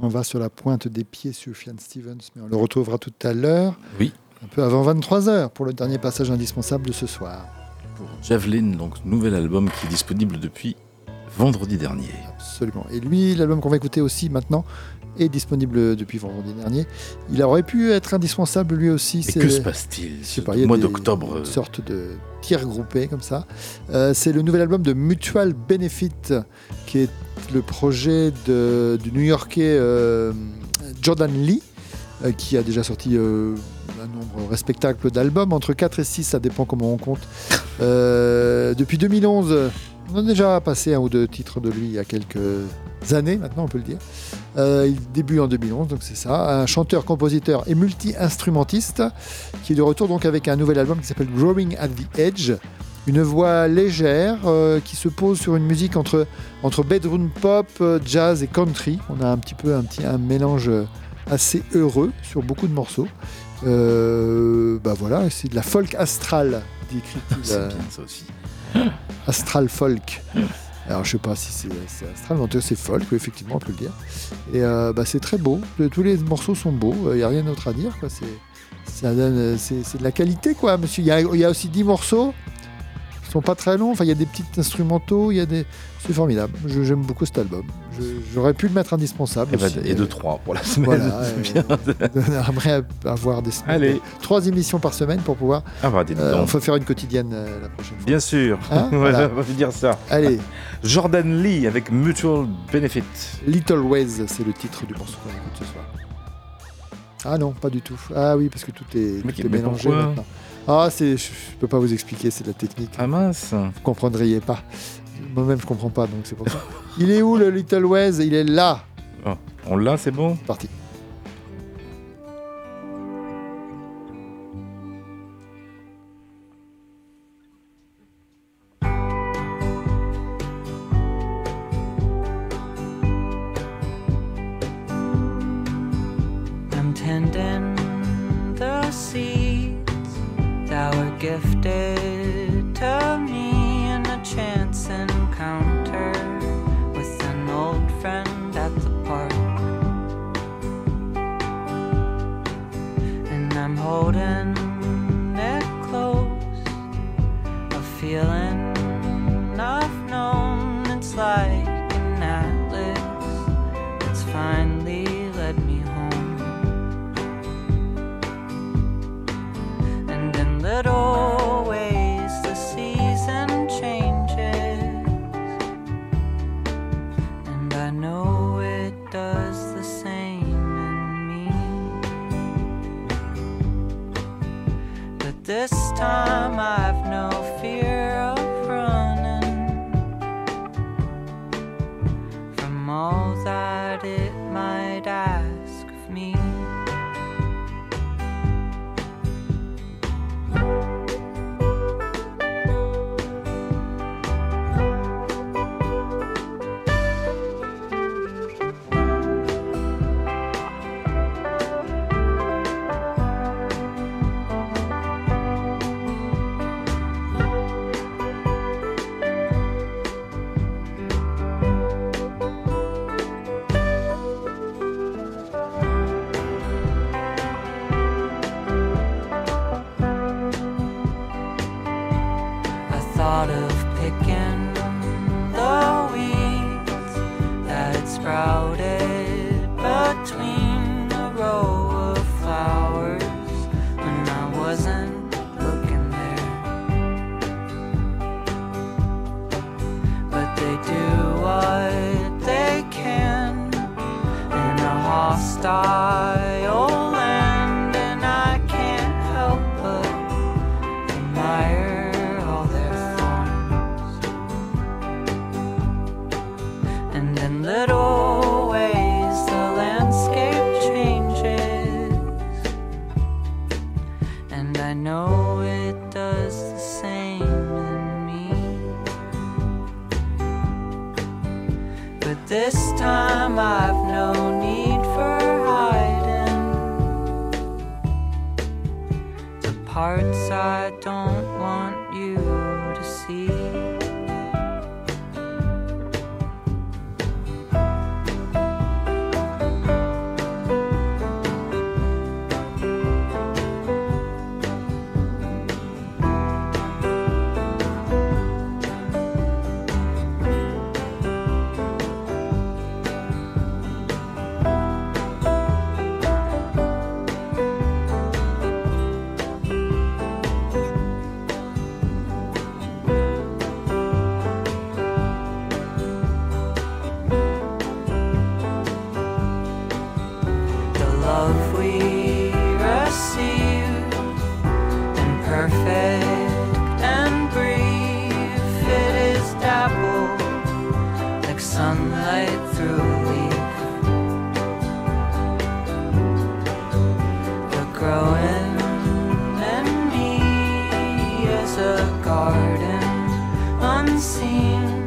S2: S'en va sur la pointe des pieds, Sufjan Stevens, mais on le retrouvera tout à l'heure.
S1: Oui.
S2: Un peu avant 23h pour le dernier passage indispensable de ce soir.
S1: Pour Javelin, donc nouvel album qui est disponible depuis vendredi dernier.
S2: Absolument. Et lui, l'album qu'on va écouter aussi maintenant est disponible depuis vendredi dernier. Il aurait pu être indispensable lui aussi.
S1: Mais que se passe-t-il ce
S2: pas,
S1: mois d'octobre
S2: Une sorte de tir groupé comme ça. Euh, c'est le nouvel album de Mutual Benefit, qui est le projet du New-Yorkais euh, Jordan Lee, euh, qui a déjà sorti euh, un nombre respectable d'albums, entre 4 et 6, ça dépend comment on compte. Depuis 2011, on a déjà passé un ou deux titres de lui il y a quelques années, maintenant on peut le dire. Il débute en 2011, donc c'est ça. Un chanteur, compositeur et multi-instrumentiste qui est de retour donc avec un nouvel album qui s'appelle Growing at the Edge. Une voix légère euh, qui se pose sur une musique entre, entre bedroom pop, euh, jazz et country. On a un petit peu un, petit, un mélange euh, assez heureux sur beaucoup de morceaux. Euh, bah voilà, c'est de la folk astral, décrit-il.
S1: C'est bien ça aussi.
S2: Astral folk. Alors je sais pas si c'est astral, mais en tout cas c'est folk, oui, effectivement on peut le dire. Et euh, bah, c'est très beau, tous les morceaux sont beaux, il n'y a rien d'autre à dire. C'est de la qualité quoi, monsieur. Il y y a aussi 10 morceaux sont pas très longs, enfin il y a des petits instrumentaux, il y a des... C'est formidable, Je- j'aime beaucoup cet album. J'aurais pu le mettre indispensable.
S1: Et, bah,
S2: aussi,
S1: et de 3 pour la semaine.
S2: Voilà, euh. J'aimerais avoir des semaines,
S1: Allez.
S2: trois émissions par semaine pour pouvoir.
S1: Ah bah,
S2: Euh, on faut faire une quotidienne euh, la prochaine fois.
S1: Bien sûr.
S2: Hein
S1: voilà,
S2: Voilà.
S1: on va dire ça.
S2: Allez.
S1: Jordan Lee avec Mutual Benefit.
S2: Little Ways, c'est le titre du morceau qu'on écoute ce soir. Ah non, pas du tout. Ah oui, parce que tout est, tout est mélangé maintenant. Ah, c'est, je, je peux pas vous expliquer, c'est de la technique.
S1: Ah mince.
S2: Vous comprendriez pas. Moi-même, je comprends pas, donc c'est pour ça. Il est où le Little Ways Il est là.
S1: Oh, on l'a, c'est bon?
S2: Parti.
S19: I'm tending the were gifted
S1: garden unseen.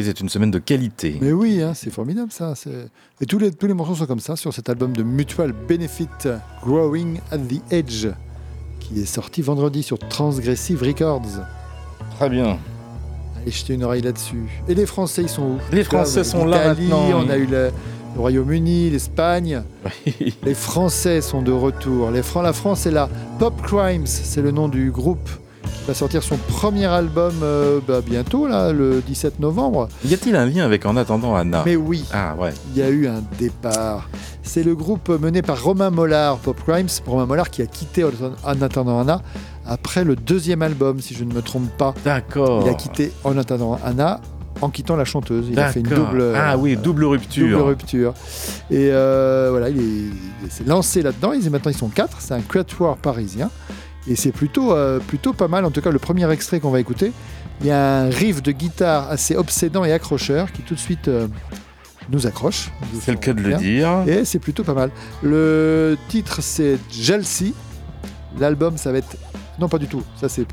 S1: C'est une semaine de qualité.
S2: Mais oui, hein, c'est formidable ça. Et tous les, tous les morceaux sont comme ça sur cet album de Mutual Benefit, Growing at the Edge, qui est sorti vendredi sur Transgressive Records.
S1: Très bien.
S2: Allez jeter une oreille là-dessus. Et les Français, ils sont où?
S1: Les Français sont là maintenant,
S2: On a eu le, le Royaume-Uni, l'Espagne. les Français sont de retour. Les Fran- la France est là. Pop Crimes, c'est le nom du groupe qui va sortir son premier album euh, bah, bientôt, là, le 17 novembre.
S1: Y a-t-il un lien avec En attendant Anna
S2: Mais oui.
S1: Ah ouais.
S2: Il y a eu un départ. C'est le groupe mené par Romain Mollard, Pop Crimes. Romain Mollard qui a quitté En attendant Anna après le deuxième album, si je ne me trompe pas.
S1: D'accord.
S2: Il a quitté En attendant Anna en quittant la chanteuse. Il a fait une double.
S1: Ah oui, double rupture.
S2: Double rupture. Et euh, voilà, il est- il s'est lancé là-dedans. Ils, maintenant, ils sont quatre. C'est un quatuor parisien. Et c'est plutôt, euh, plutôt pas mal. En tout cas, le premier extrait qu'on va écouter, il y a un riff de guitare assez obsédant et accrocheur qui tout de suite euh, nous accroche.
S1: C'est le cas de le dire.
S2: Et c'est plutôt pas mal. Le titre, c'est Jealousy. L'album, ça va être. Non, pas du tout. Ça, c'est.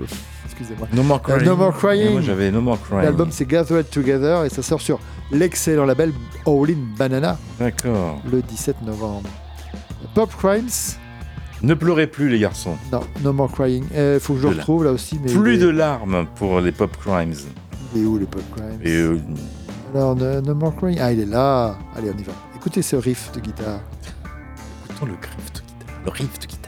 S2: Excusez-moi.
S1: No More Crying.
S2: No More Crying.
S1: moi, j'avais No More Crying.
S2: L'album, c'est Gathered Together et ça sort sur l'excellent label All In Banana
S1: D'accord.
S2: le 17 novembre. Pop Crimes.
S1: Ne pleurez plus, les garçons.
S2: Non, No More Crying. Il faut que je le retrouve là aussi. Mais
S1: Plus
S2: il est-
S1: de larmes pour les Pop Crimes.
S2: Il est où les Pop Crimes
S1: Et euh,
S2: Alors, no, No More Crying. Ah, il est là. Allez, on y va. Écoutez ce riff de guitare.
S1: écoutons le riff de guitare. Le riff de guitare.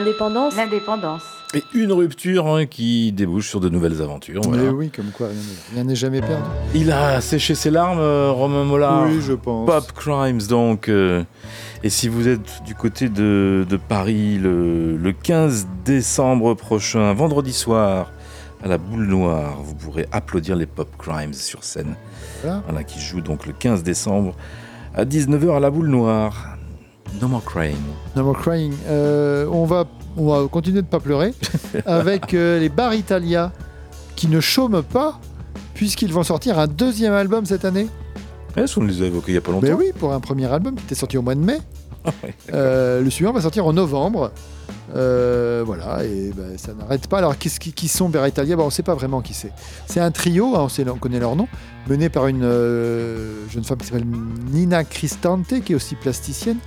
S5: L'indépendance. L'indépendance.
S1: Et une rupture hein, qui débouche sur de nouvelles aventures.
S2: Mais oui, comme quoi, rien n'est- rien n'est jamais perdu.
S1: Il a séché ses larmes, euh, Romain Mollard.
S2: Oui, je pense.
S1: Pop Crimes, donc. euh, et si vous êtes du côté de, de Paris le, le 15 décembre prochain, vendredi soir, à la Boule Noire, vous pourrez applaudir les Pop Crimes sur scène.
S2: Voilà.
S1: Voilà, qui joue donc le 15 décembre à 19h à la Boule Noire. No More Crying.
S2: No More Crying. Euh, on, va, on va continuer de pas pleurer avec euh, les Bar Italia qui ne chôment pas puisqu'ils vont sortir un deuxième album cette année.
S1: Est-ce qu'on les a évoqués il n'y a pas longtemps?
S2: Ben oui, pour un premier album qui était sorti au mois de mai.
S1: Ah ouais,
S2: Euh, le suivant va sortir en novembre. Euh, voilà, et ben, ça n'arrête pas. Alors, qui, qui sont Bar Italia? Bon, On ne sait pas vraiment qui c'est. C'est un trio, hein, on, sait- on connaît leur nom, mené par une euh, jeune femme qui s'appelle Nina Cristante, qui est aussi plasticienne.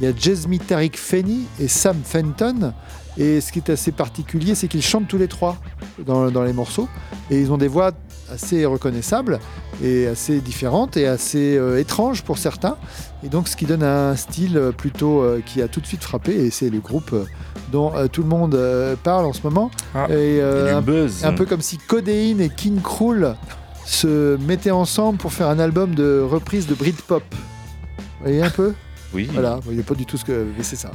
S2: Il y a Jasmine Tariq Feni et Sam Fenton. Et ce qui est assez particulier, c'est qu'ils chantent tous les trois dans, dans les morceaux. Et ils ont des voix assez reconnaissables et assez différentes et assez euh, étranges pour certains. Et donc, ce qui donne un style plutôt euh, qui a tout de suite frappé. Et c'est le groupe euh, dont euh, tout le monde parle en ce moment.
S1: Ah,
S2: et, un,
S1: buzz.
S2: un peu comme si Codeine et King Krul se mettaient ensemble pour faire un album de reprise de Britpop. Vous voyez un peu? Voilà, il n'y pas du tout ce que. Mais c'est ça.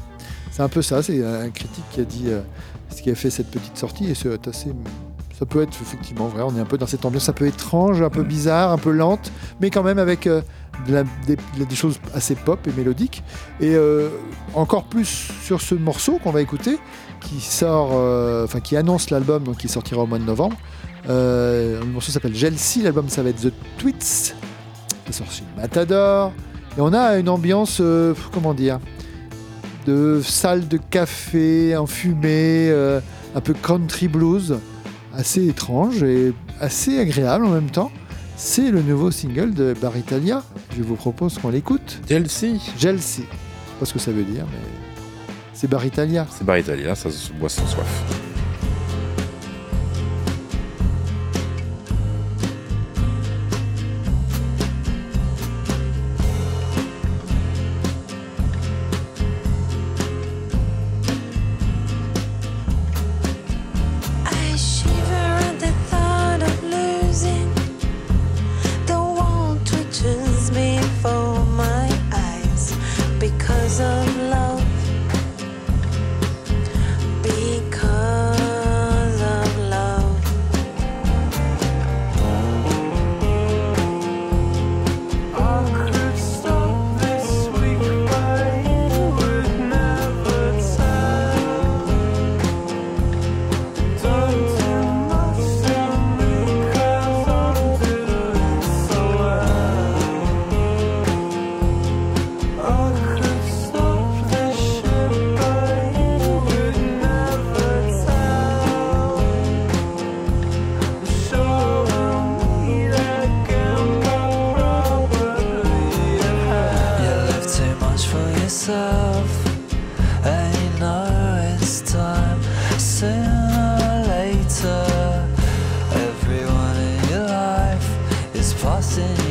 S2: C'est un peu ça. C'est un critique qui a dit euh, ce qui a fait cette petite sortie. Et c'est assez. Ça peut être effectivement vrai. On est un peu dans cette ambiance un peu étrange, un peu bizarre, un peu lente, mais quand même avec euh, des, choses assez pop et mélodiques. Et euh, encore plus sur ce morceau qu'on va écouter, qui sort, enfin qui annonce l'album, donc qui sortira au mois de novembre. Le morceau s'appelle Jelsi. L'album ça va être The Tweets. Ça sort chez Matador. Et on a une ambiance, euh, comment dire, de salle de café enfumée, euh, un peu country blues, assez étrange et assez agréable en même temps. C'est le nouveau single de Bar Italia. Je vous propose qu'on l'écoute.
S1: Chelsea.
S2: Chelsea. Pas ce que ça veut dire, mais c'est Bar Italia.
S1: C'est Bar Italia, ça se boit sans soif.
S12: Sooner or later, everyone in your life is passing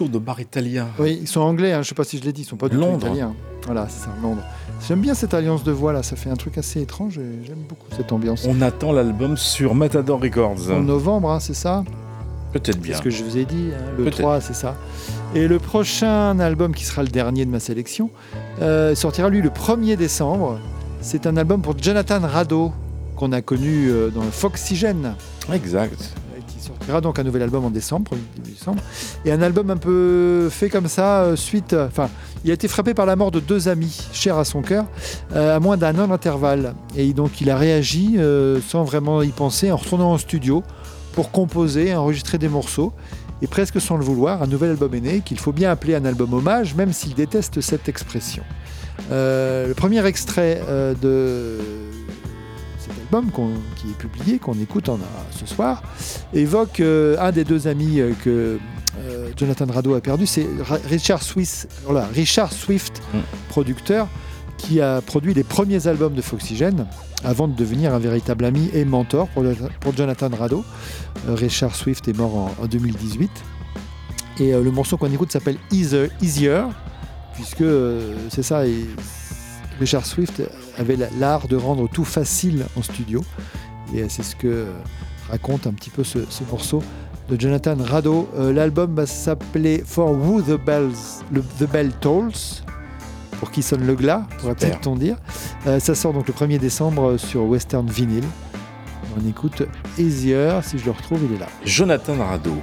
S1: Le de Bar Italia.
S2: Oui, ils sont anglais, hein, je sais pas si je l'ai dit, ils sont pas du
S1: Londres.
S2: tout italiens. Voilà, c'est ça, Londres. J'aime bien cette alliance de voix là, ça fait un truc assez étrange et j'aime beaucoup cette ambiance.
S1: On attend l'album sur Matador Records.
S2: En novembre, hein, c'est ça
S1: Peut-être
S2: C'est
S1: bien.
S2: ce que je vous ai dit, hein, le
S1: Peut-être.
S2: 3, c'est ça. Et le prochain album qui sera le dernier de ma sélection euh, sortira lui le 1er décembre. C'est un album pour Jonathan Rado qu'on a connu euh, dans Foxygène.
S1: Exact.
S2: Euh, Qui sortira donc un nouvel album en décembre, Et un album un peu fait comme ça, euh, suite. euh, Enfin, il a été frappé par la mort de deux amis, chers à son cœur, euh, à moins d'un an d'intervalle. Et donc il a réagi sans vraiment y penser en retournant en studio pour composer, enregistrer des morceaux. Et presque sans le vouloir, un nouvel album est né qu'il faut bien appeler un album hommage, même s'il déteste cette expression. Le premier extrait de qui est publié, qu'on écoute en, ce soir, évoque euh, un des deux amis euh, que euh, Jonathan Rado a perdu, c'est Richard Swift, voilà, Richard Swift, producteur, qui a produit les premiers albums de Foxygène avant de devenir un véritable ami et mentor pour, le- pour Jonathan Rado. Euh, Richard Swift est mort en, en 2018. Et euh, le morceau qu'on écoute s'appelle Easier, Easier, puisque euh, c'est ça, et Richard Swift avait la- l'art de rendre tout facile en studio. Et c'est ce que euh, raconte un petit peu ce, ce morceau de Jonathan Rado. Euh, L'album va s'appeler For Who the Bells, le- The Bell Tolls, pour qui sonne le glas, pourrait-on dire. Euh, ça sort donc le 1er décembre sur Western Vinyl. On écoute Easier, si je le retrouve, il est là.
S1: Jonathan Rado.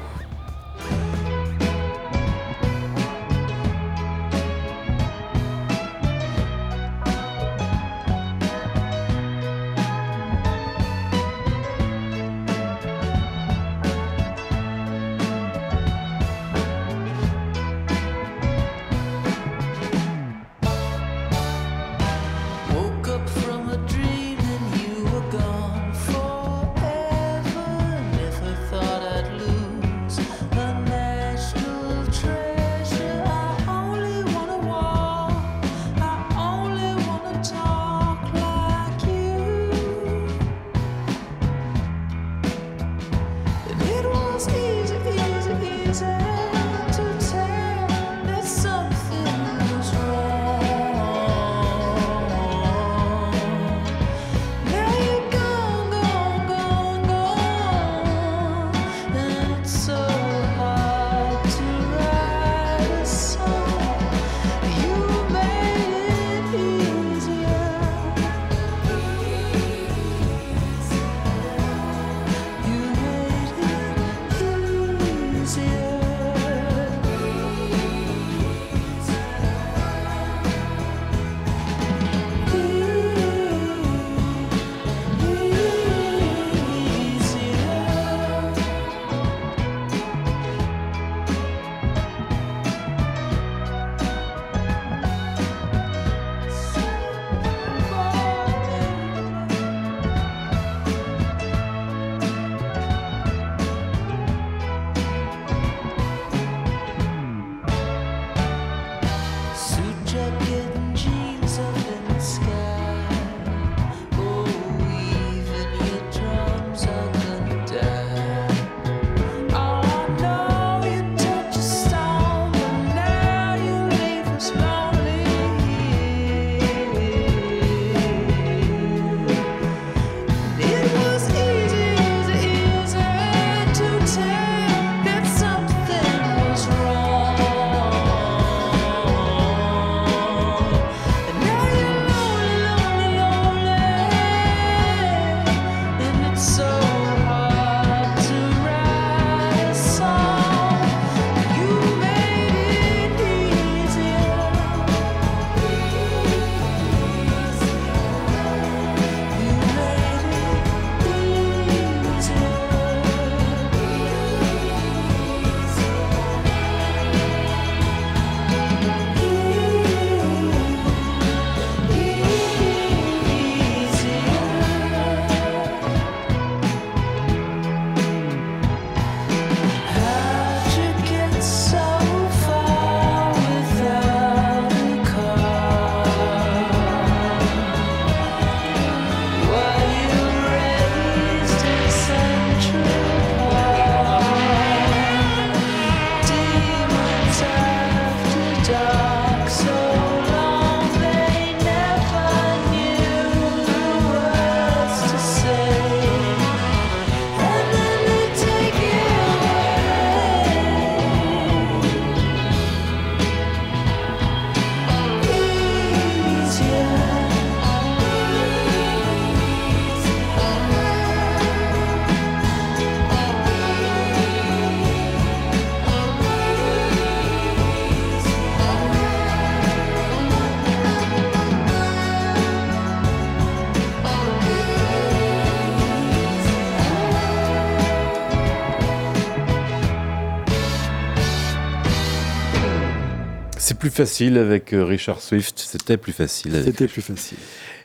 S1: C'est plus facile avec euh, Richard Swift, c'était plus facile.
S2: C'était plus facile.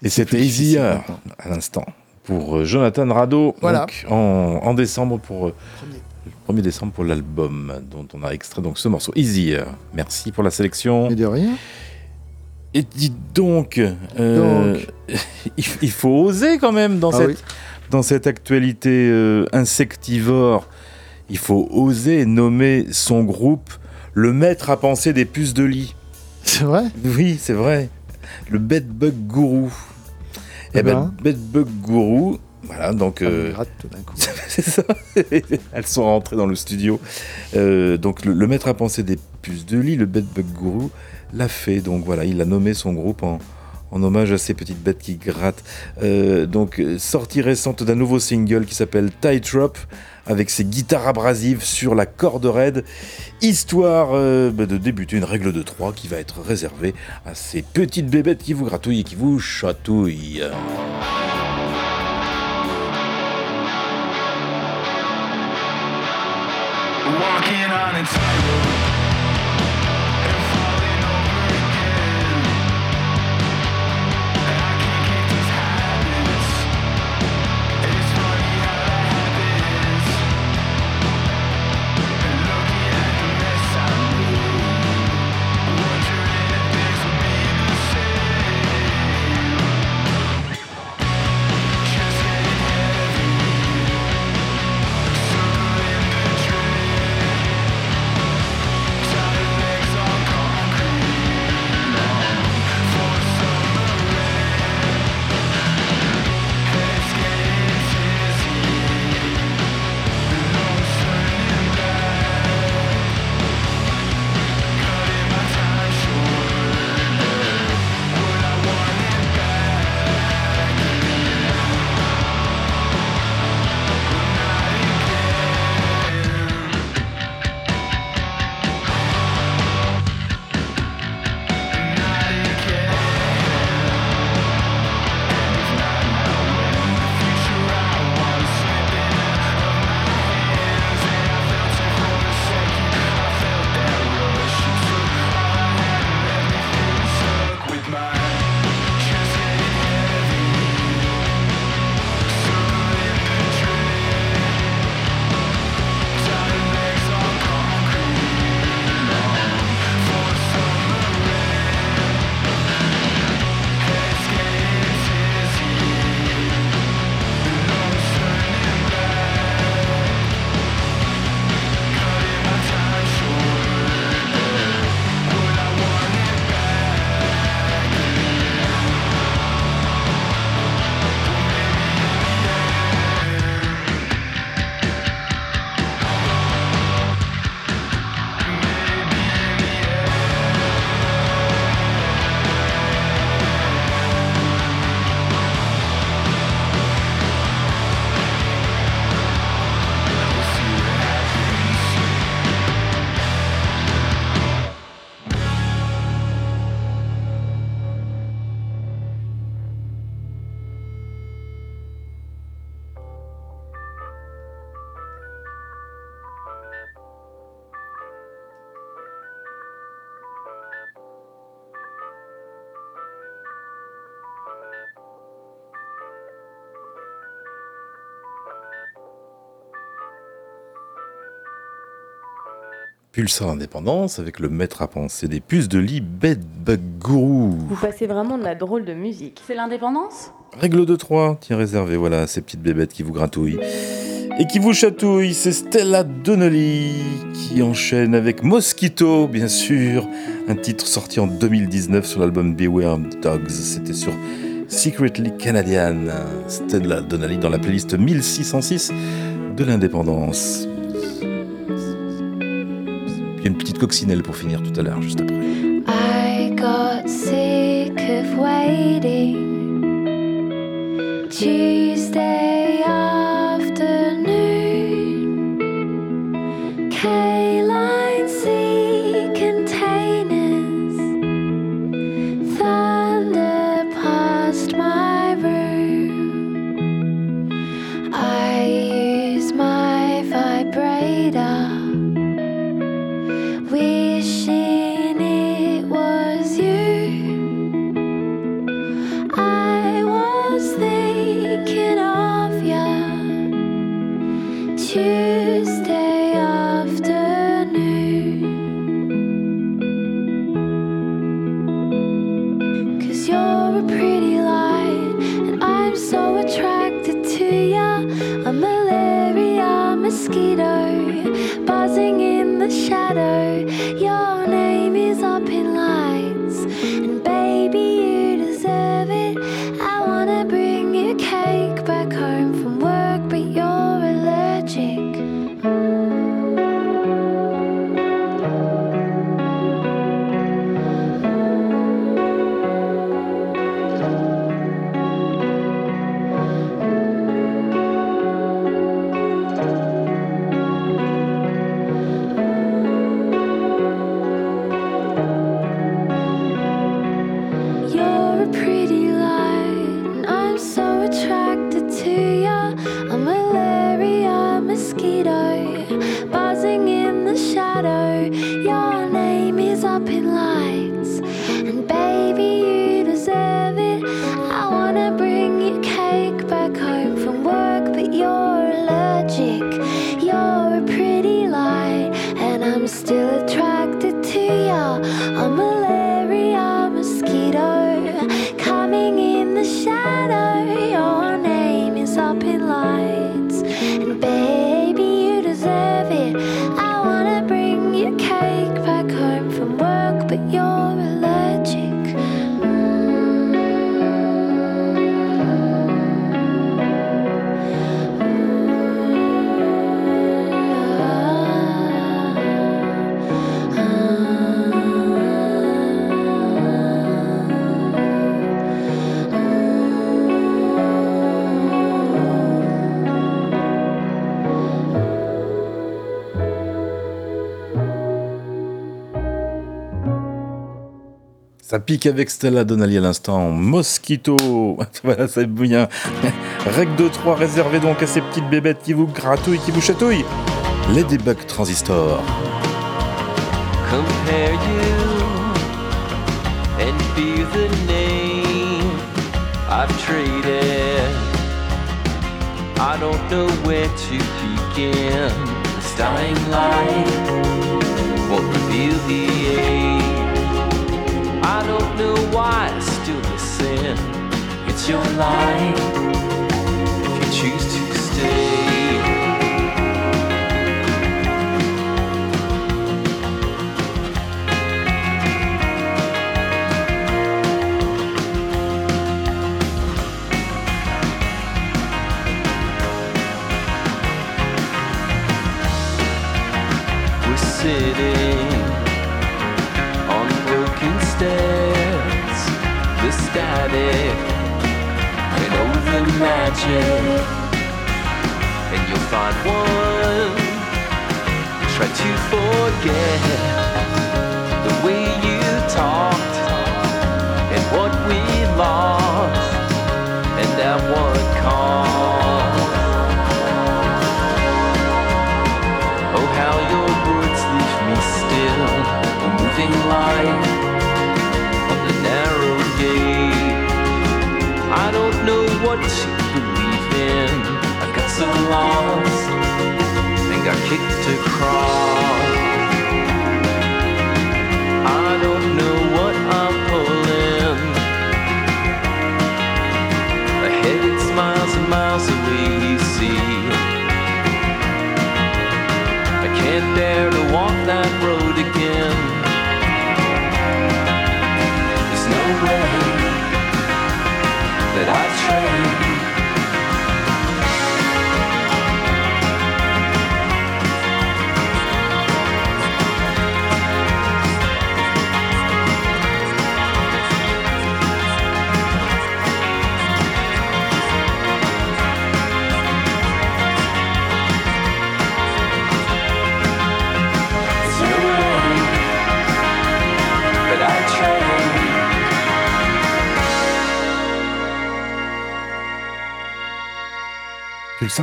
S1: Et c'était Easy à l'instant pour euh, Jonathan Rado
S2: Voilà.
S1: donc, en, en décembre pour euh, le 1er décembre pour l'album dont on a extrait donc ce morceau Easy. Merci pour la sélection.
S2: Et de rien.
S1: Et dites donc, euh,
S2: Donc.
S1: il, il faut oser quand même dans
S2: Ah
S1: cette
S2: oui.
S1: dans cette actualité euh, insectivore. Il faut oser nommer son groupe le maître à penser des puces de lit.
S2: C'est vrai?
S1: Oui, c'est vrai. Le Bedbug Guru.
S2: Eh
S1: Eh ben,
S2: ben.
S1: Bedbug Guru, voilà, donc...
S2: Me
S1: euh,
S2: tout d'un coup.
S1: c'est ça. Elles sont rentrées dans le studio. Euh, donc le, le maître à penser des puces de lit, le Bedbug Guru, l'a fait. Donc voilà, il a nommé son groupe en, en hommage à ces petites bêtes qui grattent. Euh, donc sortie récente d'un nouveau single qui s'appelle Tightrope avec ses guitares abrasives sur la corde raide, histoire euh, bah, de débuter une règle de 3 qui va être réservée à ces petites bébêtes qui vous gratouillent et qui vous chatouillent. Pulsar Indépendance avec le maître à penser des puces de lit Bedbug Guru.
S14: Vous passez vraiment de la drôle de musique. C'est l'indépendance?
S1: Règle de 3, tiens réservé, voilà, ces petites bébêtes qui vous gratouillent. Et qui vous chatouillent, c'est Stella Donnelly qui enchaîne avec Mosquito, bien sûr. Un titre sorti en 2019 sur l'album Beware Dogs. C'était sur Secretly Canadian. Stella Donnelly dans la playlist 1606 de l'indépendance. Une petite coccinelle pour finir tout à l'heure, juste après.
S20: I got sick of waiting. Tuesday afternoon. K-line
S1: Ça pique avec Stella Donnelly à l'instant. Mosquito. voilà, c'est bien. Règle de 3 réservée donc à ces petites bébêtes qui vous gratouillent, qui vous chatouillent. Ladybug Transistor.
S13: compare you and be the name I've traded. I don't know where to begin. This dying light won't reveal the age. I don't know why I still the listen. It's your life if you choose to stay. We're static all the magic, and you'll find one. Try to forget the way you talked and what we lost, and at what cost. Oh, how your words leave me still, a moving light what to believe in. I got so lost and got kicked across. I don't know what I'm pulling. Ahead it's miles and miles away, you see. I can't bear to walk that road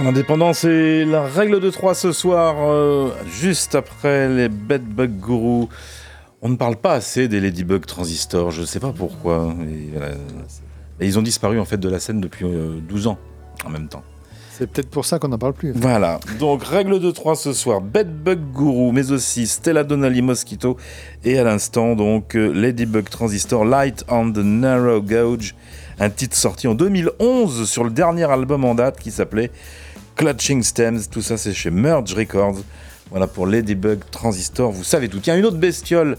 S1: L'indépendance et la règle de 3 ce soir, euh, juste après les Bedbug Guru. On ne parle pas assez des Ladybug Transistor, je ne sais pas pourquoi. Et ils ont disparu en fait de la scène depuis euh, 12 ans en même temps.
S2: C'est peut-être pour ça qu'on n'en parle plus.
S1: Voilà, donc règle de 3 ce soir, Bedbug Guru, mais aussi Stella Donnelly Mosquito, et à l'instant donc euh, Ladybug Transistor, Light on the Narrow Gauge, un titre sorti en 2011 sur le dernier album en date qui s'appelait Clutching Stems, tout ça c'est chez Merge Records. Voilà pour Ladybug Transistor, vous savez tout. Tiens, une autre bestiole,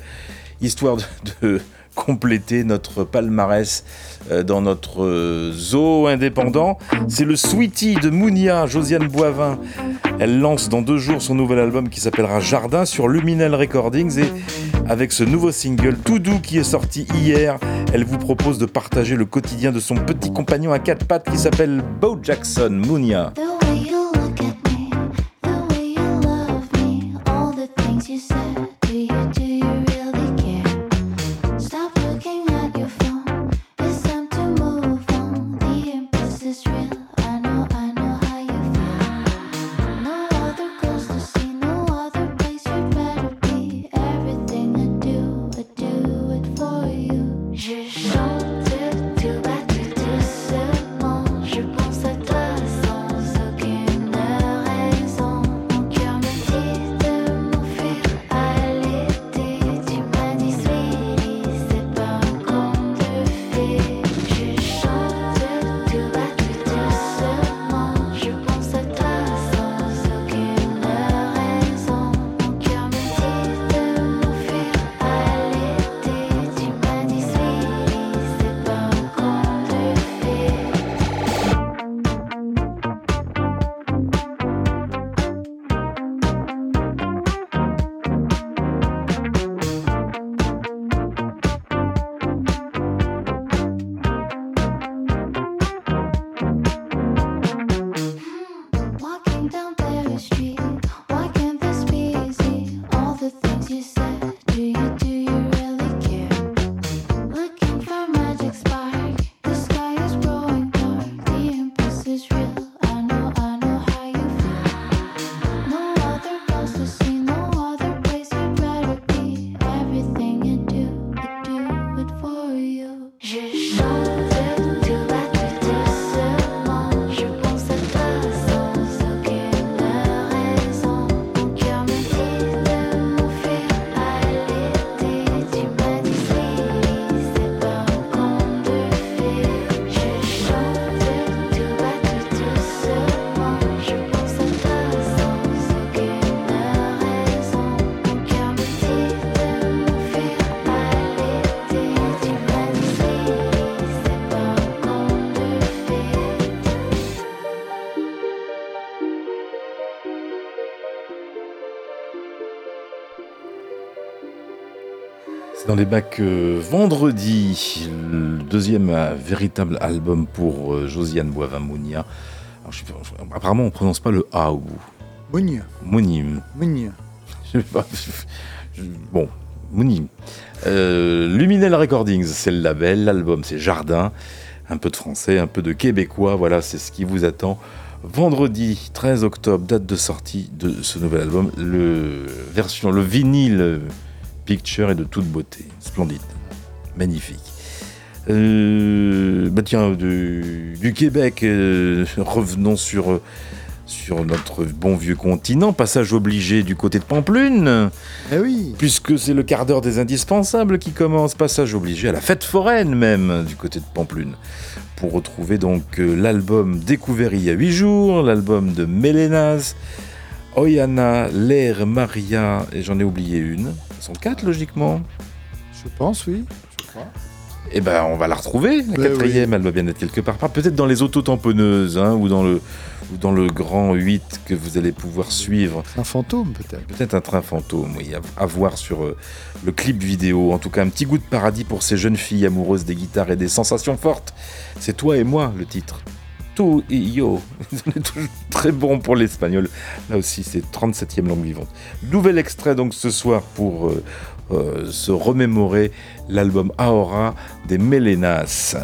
S1: histoire de, compléter notre palmarès euh, dans notre euh, zoo indépendant, c'est le Sweetie de Mounia, Josiane Boivin. Elle lance dans deux jours son nouvel album qui s'appellera Jardin sur Luminal Recordings et avec ce nouveau single tout doux qui est sorti hier, elle vous propose de partager le quotidien de son petit compagnon à quatre pattes qui s'appelle Bo Jackson, Mounia. Dans les bacs euh, vendredi, le deuxième euh, véritable album pour euh, Josiane Boivin-Mounia. Apparemment, on ne prononce pas le A au bout.
S2: Mounia.
S1: Mounim.
S2: Mounia.
S1: Bon, Mounim. Luminel Recordings, c'est le label. L'album, c'est Jardin. Un peu de français, un peu de québécois. Voilà, c'est ce qui vous attend. Vendredi 13 octobre, date de sortie de ce nouvel album. Le version, le vinyle Picture est de toute beauté, splendide, magnifique. Euh, bah tiens, du, Québec, euh, revenons sur, sur notre bon vieux continent, passage obligé du côté de Pamplune.
S2: Eh oui.
S1: Puisque c'est le quart d'heure des indispensables qui commence, passage obligé à la fête foraine même du côté de Pamplune. Pour retrouver donc euh, l'album découvert il y a huit jours, l'album de Mélénas, Oyana, L'air, Maria, et j'en ai oublié une sont quatre logiquement.
S2: Je pense, oui. Je crois.
S1: Eh ben, on va la retrouver. La ben quatrième, elle doit bien être quelque part. Peut-être dans les autotamponneuses, hein, ou dans le ou dans le grand 8 que vous allez pouvoir suivre.
S2: Un fantôme, peut-être.
S1: Peut-être un train fantôme, oui, à, voir sur euh, le clip vidéo. En tout cas, un petit goût de paradis pour ces jeunes filles amoureuses des guitares et des sensations fortes. C'est toi et moi, le titre. Tout yo. Toujours très bon pour l'espagnol. Là aussi, c'est 37e langue vivante. Nouvel extrait donc ce soir pour euh, euh, se remémorer l'album Aora des Melenas.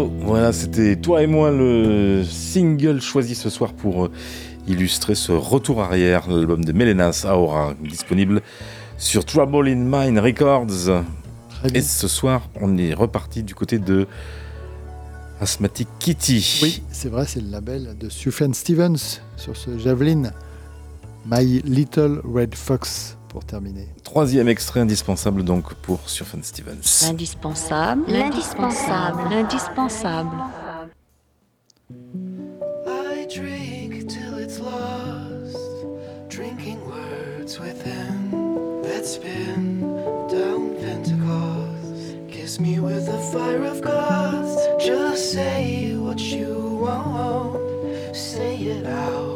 S1: Voilà, c'était toi et moi le single choisi ce soir pour euh, illustrer ce retour arrière, l'album de Melenas Aura, disponible sur Trouble in Mind Records. Et ce soir, on est reparti du côté de Asthmatic Kitty.
S2: Oui, c'est vrai, c'est le label de Sufjan Stevens sur ce Javelin. My Little Red Fox pour terminer.
S1: Troisième extrait indispensable donc pour Sufjan Stevens.
S15: L'indispensable, l'indispensable, l'indispensable.
S14: I drink till it's lost, drinking words within that spin down Pentecost. Kiss me with the fire of God. Just say what you want, say it out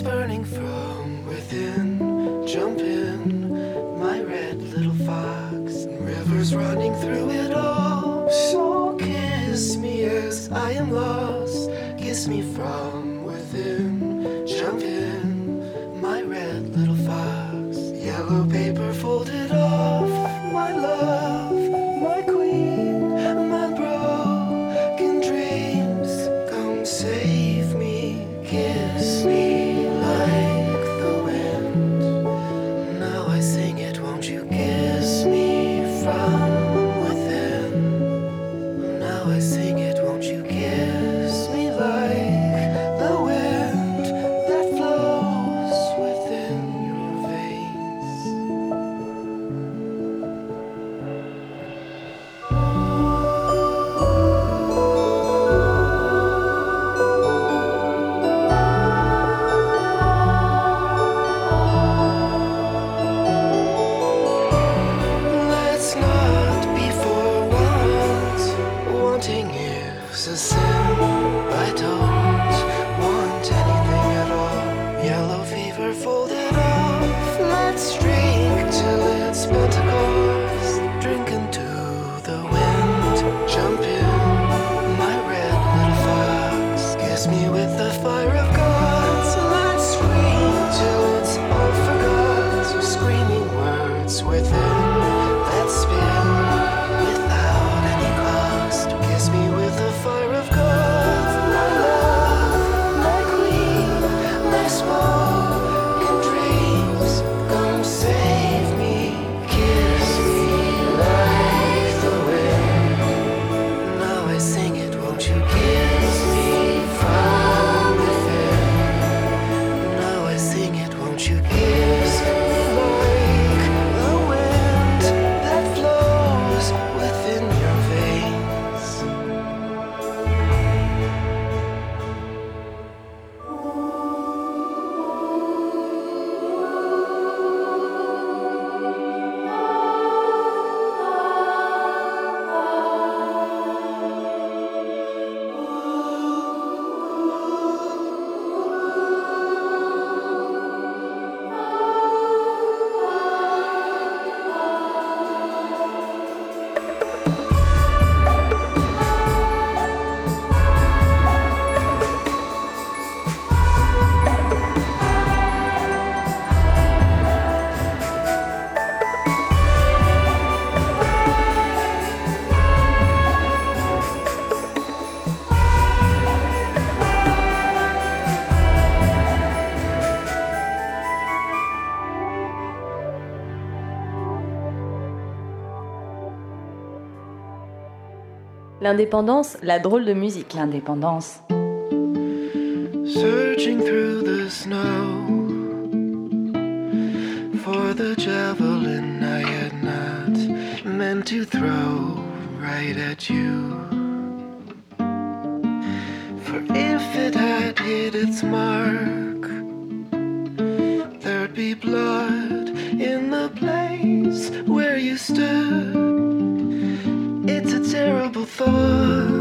S14: spurning from within. Jump in, my red little fox. Rivers running through it all. So kiss me as I am lost. Kiss me from within. Jump in, my red little fox. Yellow paper folded off. My love,
S5: L'indépendance, la drôle de musique. L'indépendance.
S14: Searching through the snow for the javelin I had not meant to throw right at you. For if it had hit its mark, there'd be blood in the place where you stood. It's a terrible thought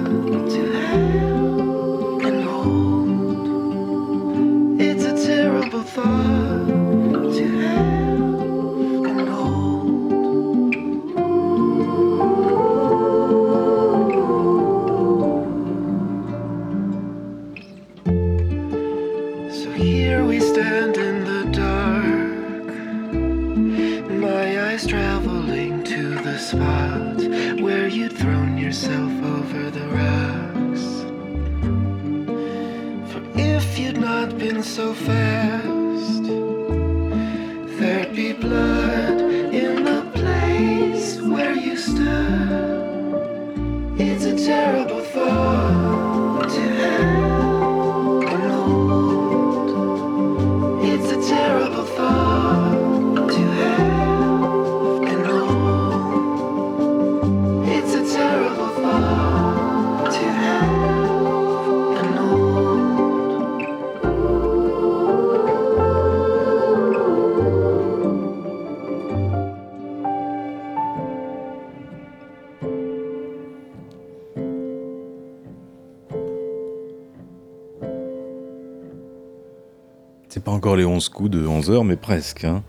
S20: pas encore les 11 coups de 11 heures, mais presque. hein.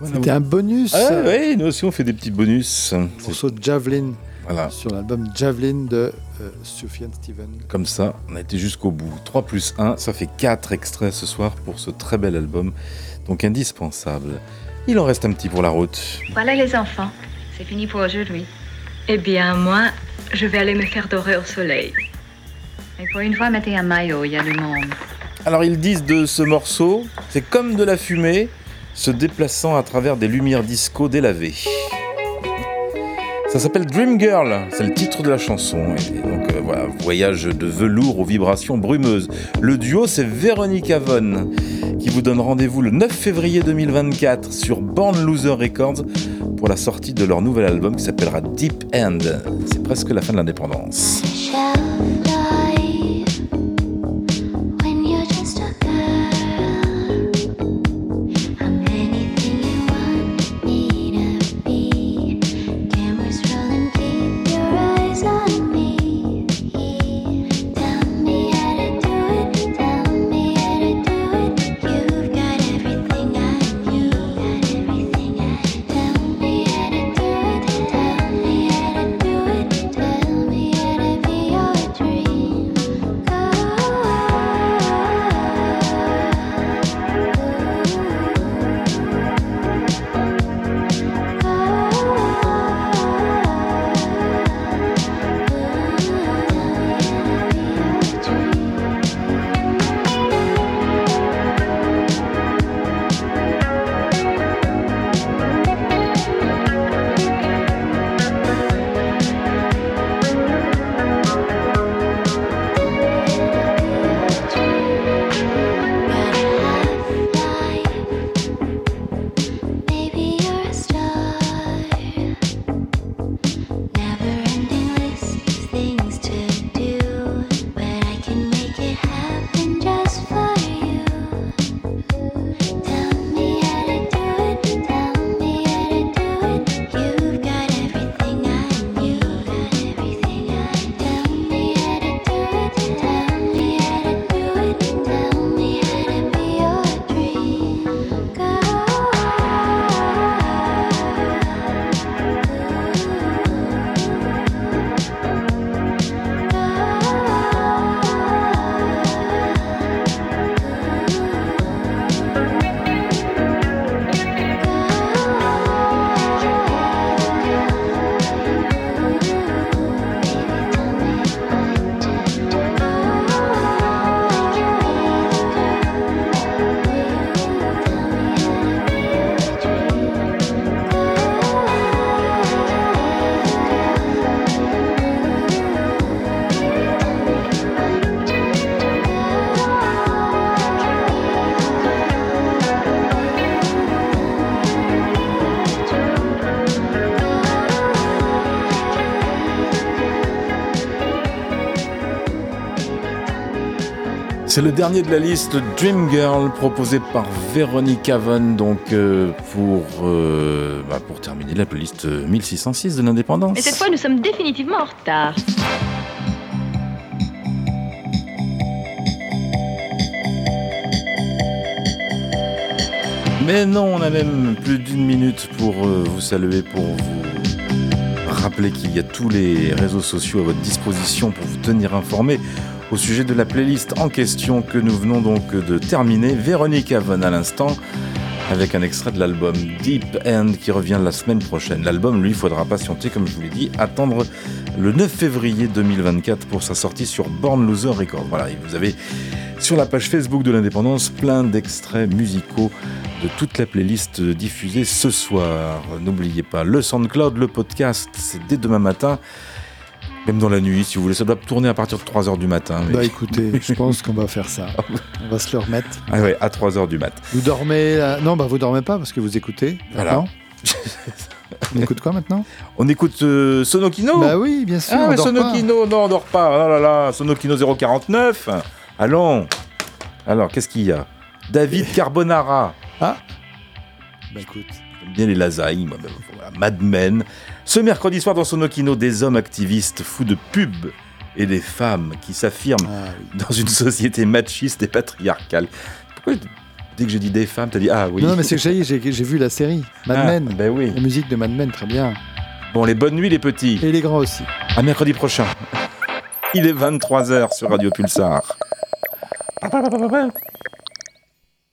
S20: Voilà.
S2: C'était un bonus.
S20: Ah ouais, nous aussi on fait des petits bonus.
S2: morceau de Javelin
S20: Voilà.
S2: sur l'album Javelin de euh, Sufjan Steven.
S20: Comme ça, on a été jusqu'au bout. 3 plus 1, ça fait 4 extraits ce soir pour ce très bel album, donc indispensable. Il en reste un petit pour la route.
S21: Voilà les enfants, c'est fini pour aujourd'hui. Eh bien, moi, je vais aller me faire dorer au soleil. Et pour une fois, mettez un maillot, il y a du monde.
S20: Alors ils disent de ce morceau, c'est comme de la fumée se déplaçant à travers des lumières disco délavées. Ça s'appelle Dream Girl, c'est le titre de la chanson. Donc euh, voilà, voyage de velours aux vibrations brumeuses. Le duo c'est Veronica Von qui vous donne rendez-vous le 9 février 2024 sur Born Loser Records pour la sortie de leur nouvel album qui s'appellera Deep End. C'est presque la fin de l'indépendance. C'est le dernier de la liste, Dream Girl, proposé par Veronica Von, donc euh, pour, euh, bah, pour terminer la playlist 1606 de l'indépendance.
S21: Et cette fois, nous sommes définitivement en retard.
S20: Mais non, on a même plus d'une minute pour euh, vous saluer, pour vous rappeler qu'il y a tous les réseaux sociaux à votre disposition pour vous tenir informé au sujet de la playlist en question que nous venons donc de terminer. Véronique Avon à l'instant
S1: avec un extrait de l'album Deep End qui revient la semaine prochaine. L'album, lui, faudra patienter, comme je vous l'ai dit, attendre le 9 février 2024 pour sa sortie sur Born Loser Records. Voilà, et vous avez sur la page Facebook de l'Indépendance plein d'extraits musicaux de toute la playlist diffusée ce soir. N'oubliez pas le SoundCloud, le podcast, c'est dès demain matin. Même dans la nuit, si vous voulez, ça doit tourner à partir de 3h du matin. mais-
S2: Bah écoutez, je pense qu'on va faire ça. On va se le remettre.
S1: Ah ouais, à 3h du mat.
S2: Vous dormez là- Non, bah vous dormez pas parce que vous écoutez.
S1: Voilà.
S2: On écoute quoi maintenant?
S1: On écoute euh, Sonokino
S2: Bah oui, bien sûr.
S1: Ah,
S2: on
S1: mais
S2: dort pas.
S1: Sonokino, non, on dort pas. Oh là là, Sonokino 049. Allons. Alors, qu'est-ce qu'il y a? David Carbonara.
S2: Ah Bah écoute.
S1: J'aime bien les lasagnes, voilà, Mad Men. Ce mercredi soir dans Sonokino, des hommes activistes fous de pub et des femmes qui s'affirment
S2: Ah
S1: dans une société machiste et patriarcale. Pourquoi dès que j'ai dit des femmes, t'as dit ah oui
S2: Non, mais c'est que j'ai j'ai j'ai vu la série Mad
S1: Ah,
S2: Men.
S1: ben oui.
S2: La musique de Mad Men, très bien.
S1: Bon, les bonnes nuits les petits.
S2: Et les grands aussi.
S1: À mercredi prochain. Il est 23h sur Radio Pulsar.